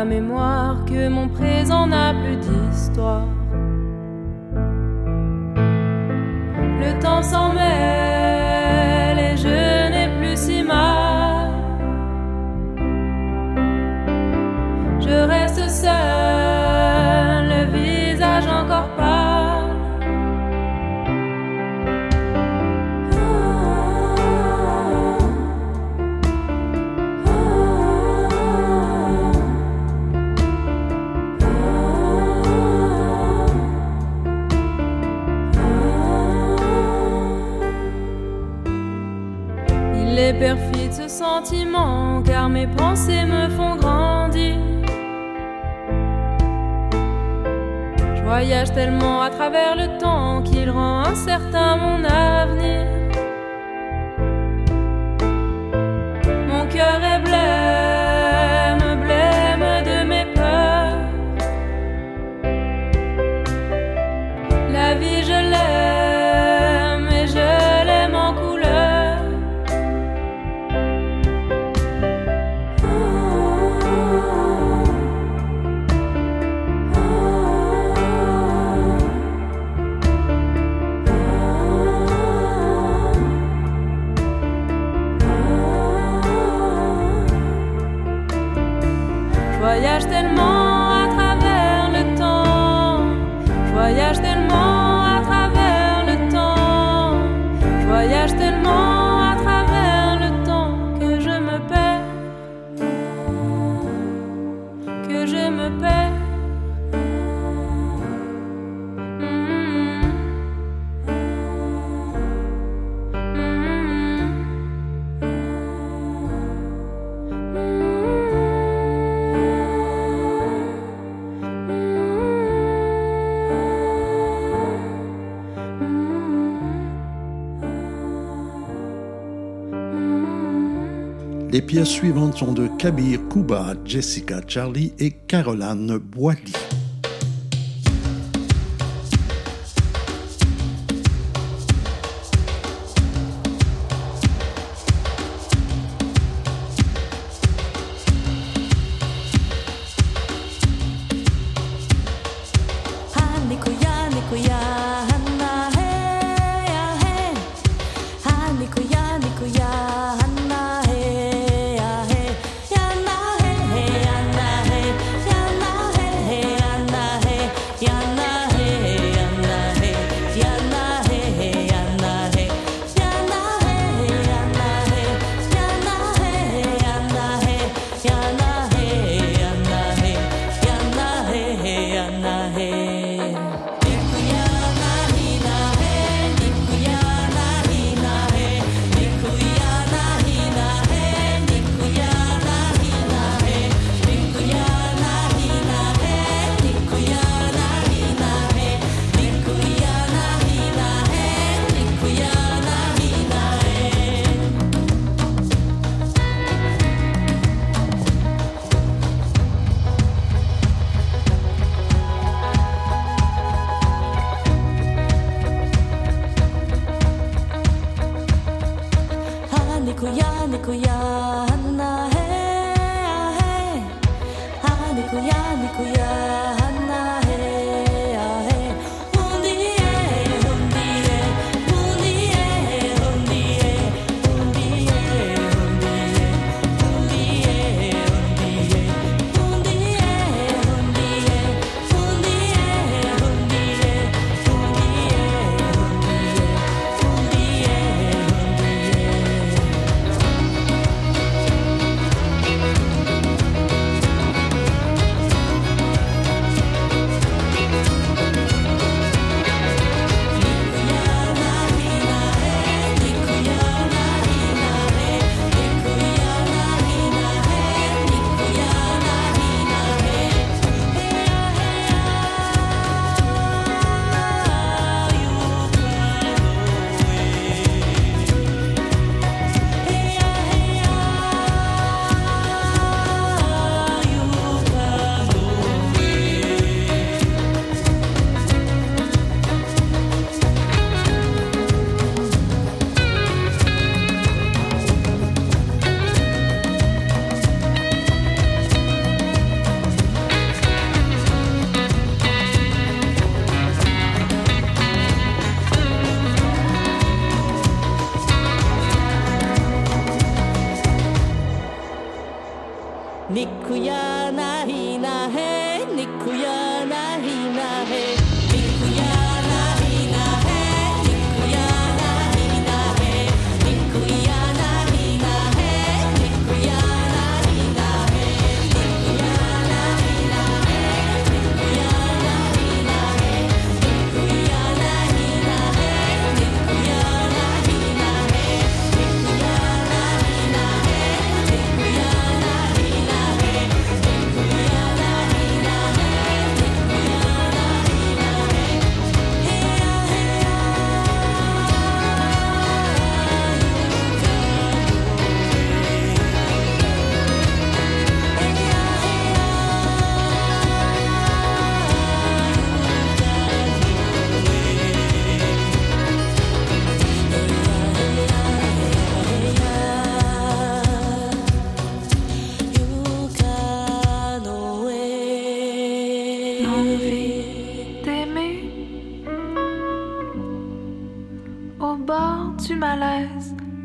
la mémoire que mon présent n'a plus d'histoire. Les pièces suivantes sont de Kabir Kuba, Jessica Charlie et Caroline Boilly.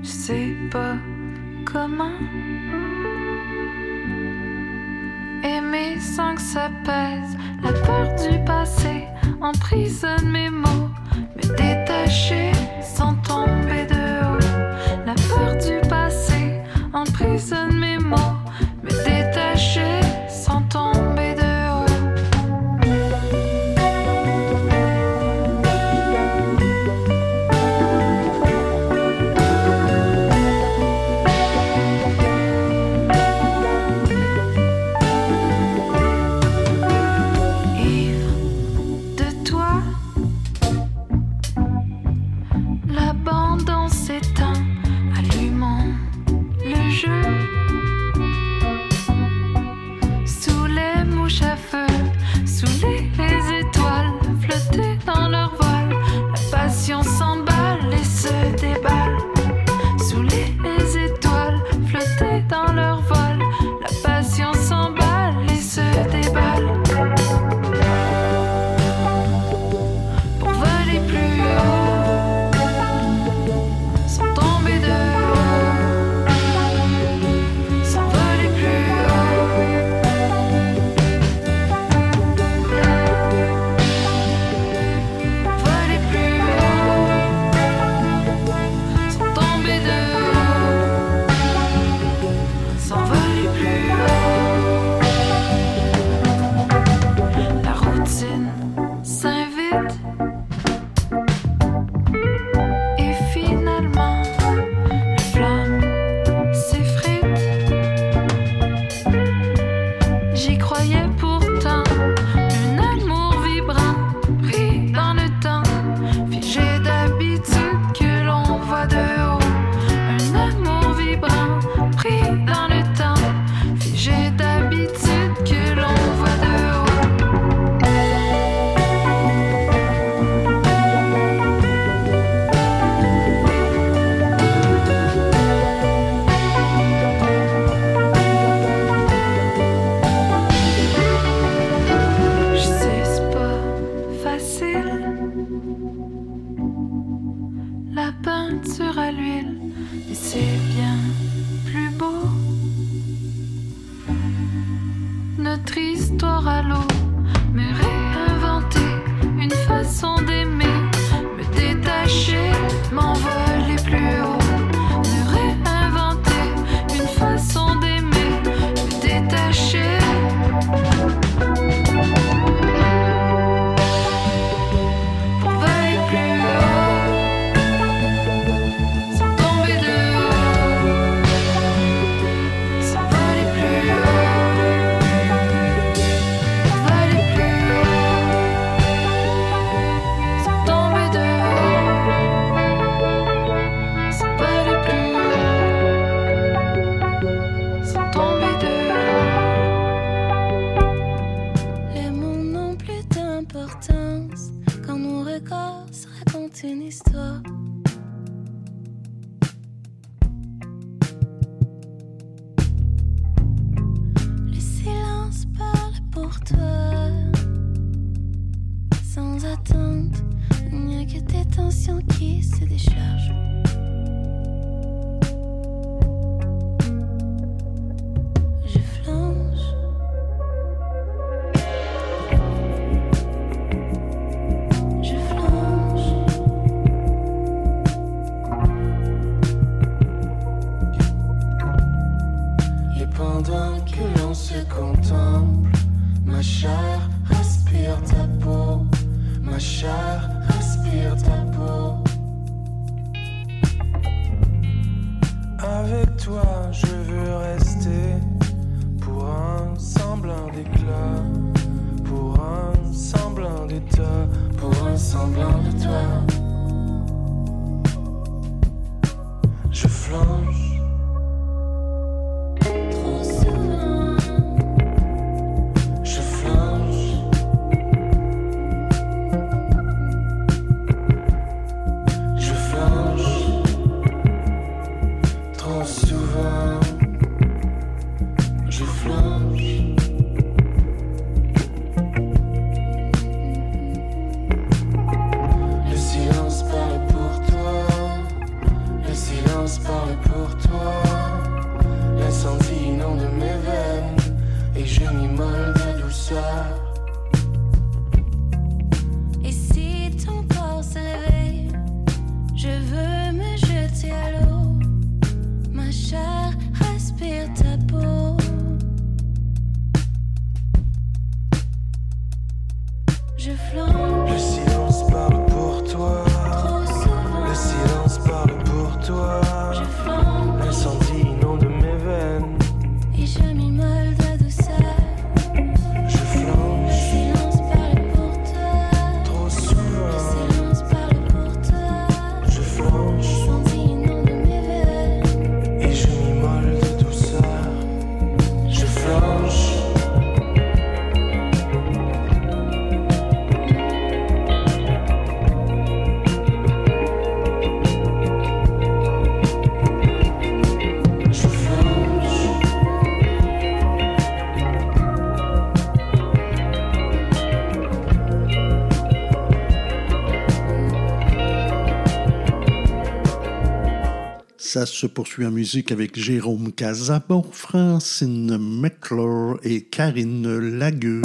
je sais pas comment. Aimer sans que ça pèse, la peur du passé emprisonne mes mots, me détacher sans tomber. Ça se poursuit en musique avec Jérôme Casabon, Francine McClure et Karine Lagueux.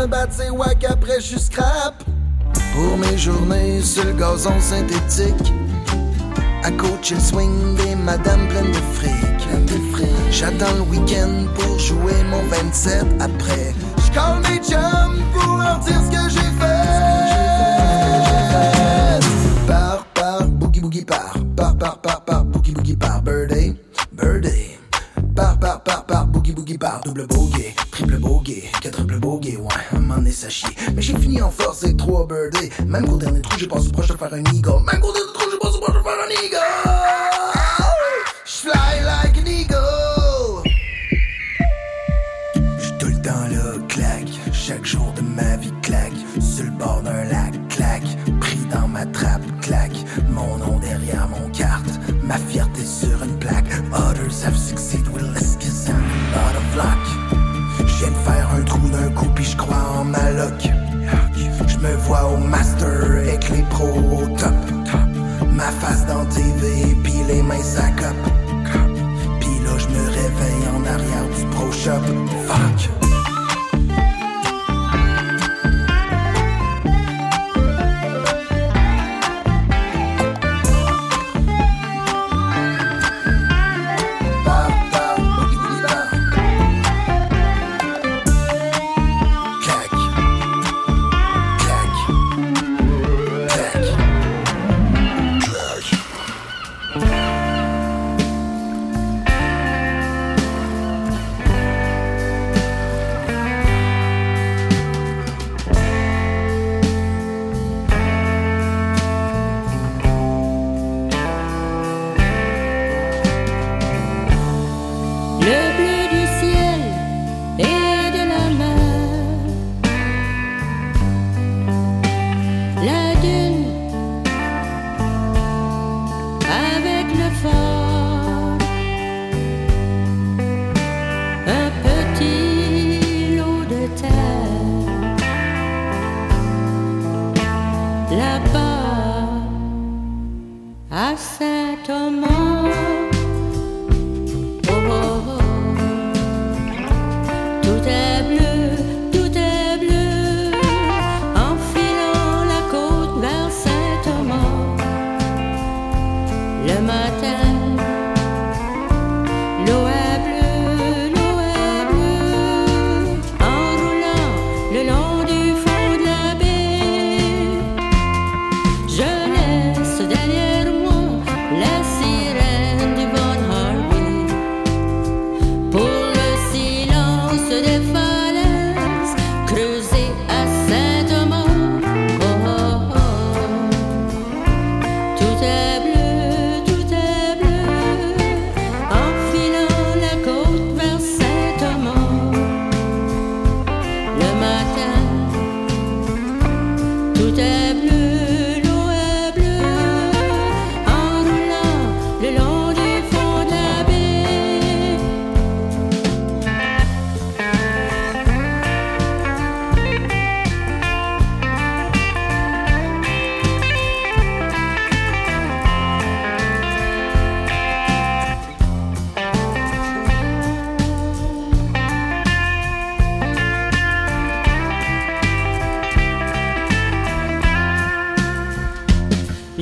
un bâti wack après je scrap. Pour mes journées sur le gazon synthétique, à coacher le swing des madames pleines de fric. J'attends le week-end pour jouer mon 27 après. J'colle mes chums pour leur dire ce que j'ai fait. Par, par, boogie boogie par. Par, par, par, par, boogie boogie par. Birthday, birthday. Par, par, par, par, boogie boogie par. Double boogie. Mais j'ai fini en force et trop birdé. Même qu'au dernier trou, je pense proche de faire un eagle. Même qu'au dernier trou, je pense proche de faire un eagle. main. Pis là, je me réveille en arrière du pro shop. Fuck.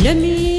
Yummy!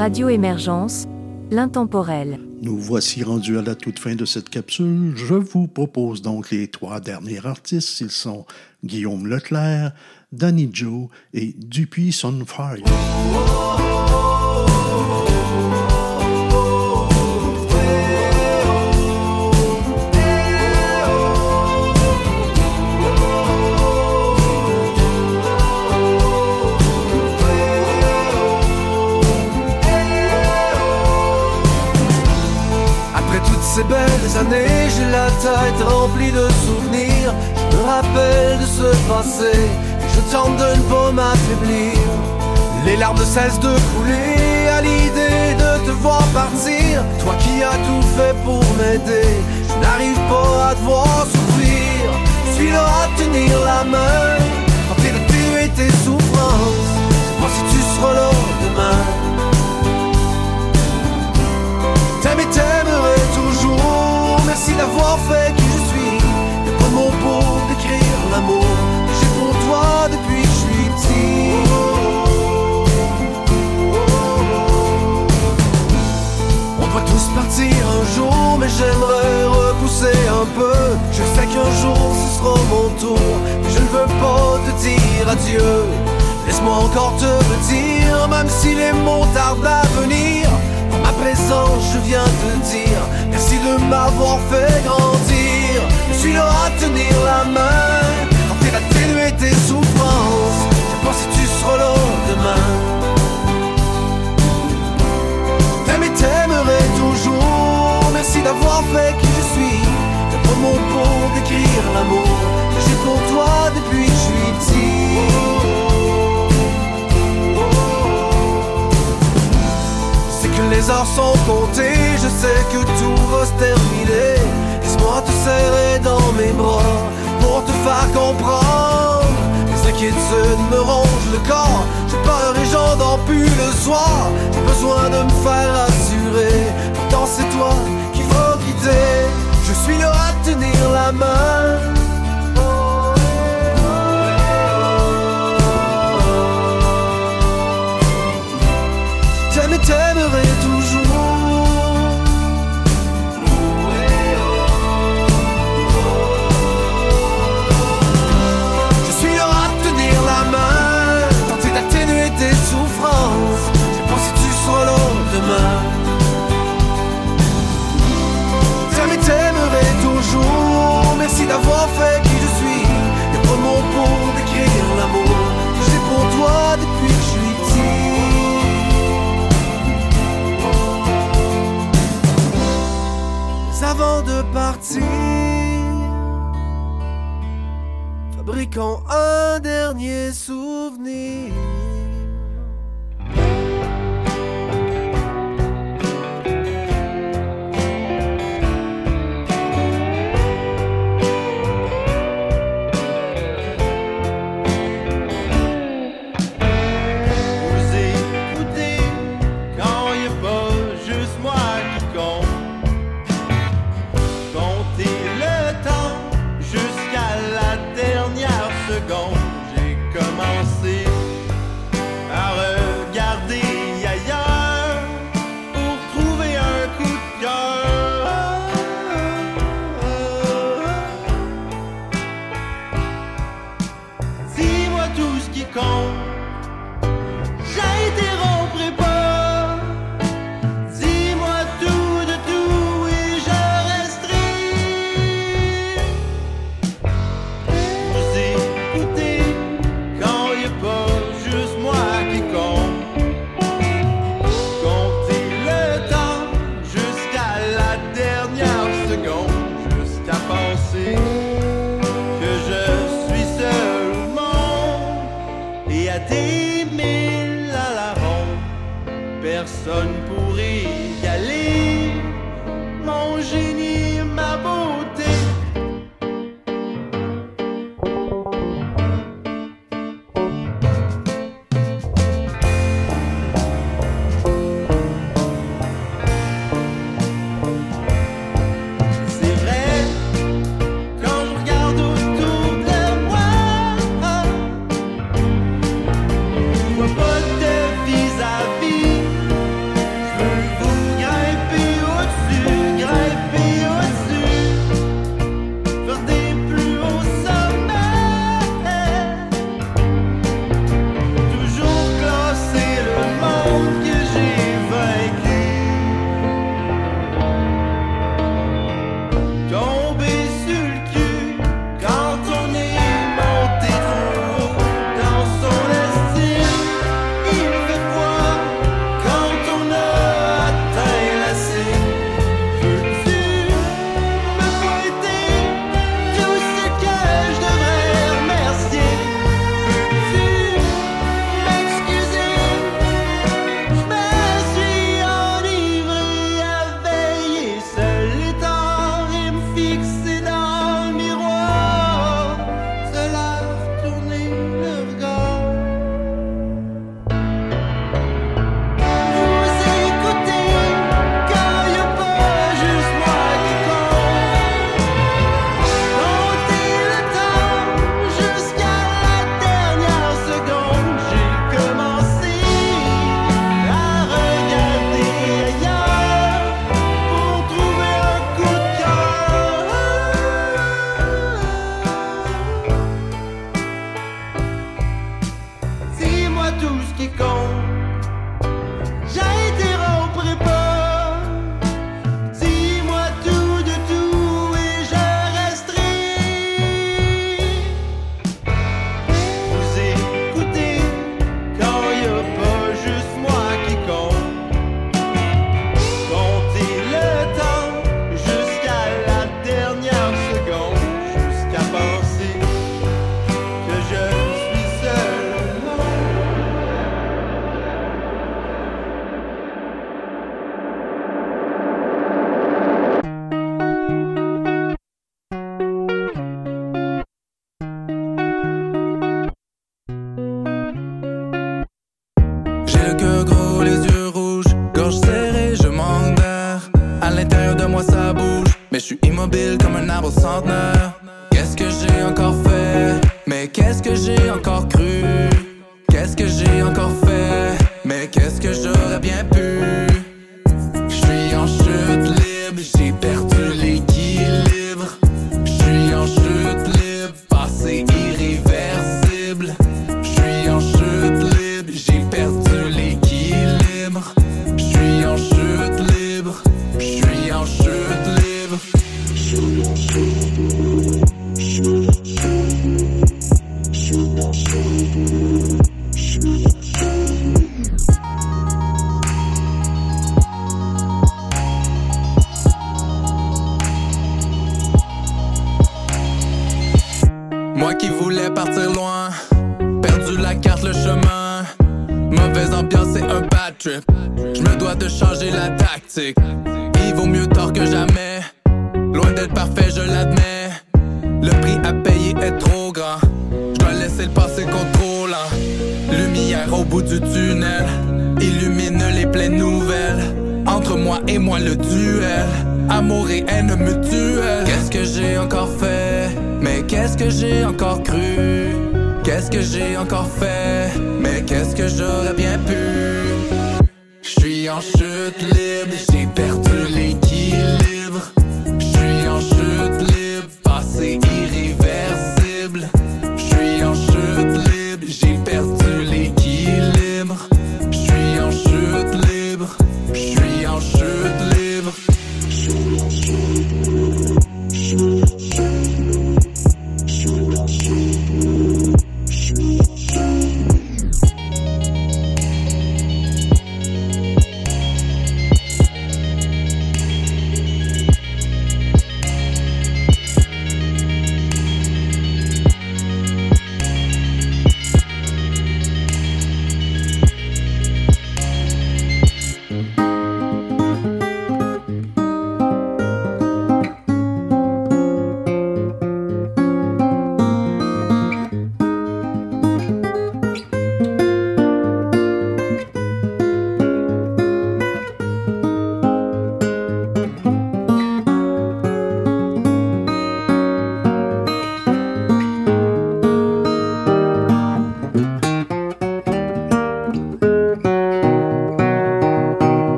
Radio Émergence, l'intemporel. Nous voici rendus à la toute fin de cette capsule. Je vous propose donc les trois derniers artistes. Ils sont Guillaume Leclerc, Danny Joe et Dupuis Sunfire. des années, j'ai la tête remplie de souvenirs. Je me rappelle de ce passé, et je tente de ne pas m'affaiblir. Les larmes cessent de couler à l'idée de te voir partir. Toi qui as tout fait pour m'aider, je n'arrive pas à te voir souffrir. Je suis là à tenir la main, tenter de tuer tes souffrances. Moi si tu seras là demain d'avoir fait qui je suis. De mots pour décrire l'amour que j'ai pour toi depuis que je suis petit. On doit tous partir un jour, mais j'aimerais repousser un peu. Je sais qu'un jour ce sera mon tour, mais je ne veux pas te dire adieu. Laisse-moi encore te le dire, même si les mots tardent à venir. Dans ma présence, je viens te dire merci de m'avoir fait grandir. Je suis là à tenir la main quand t'es atténué tes souffrances. Je pas si tu seras là demain. T'aimes et t'aimerais toujours. Merci d'avoir fait qui je suis. Y'a pas mots pour décrire l'amour que j'ai pour toi depuis que je suis petit. Les heures sont comptées, je sais que tout va se terminer. Laisse-moi te serrer dans mes bras pour te faire comprendre. Les inquiétudes me rongent le corps, j'ai peur et j'en dors plus le soir. J'ai besoin de me faire rassurer, pourtant c'est toi qui vas guider. Je suis là à tenir la main. T'aimes et fabriquons un dernier souvenir.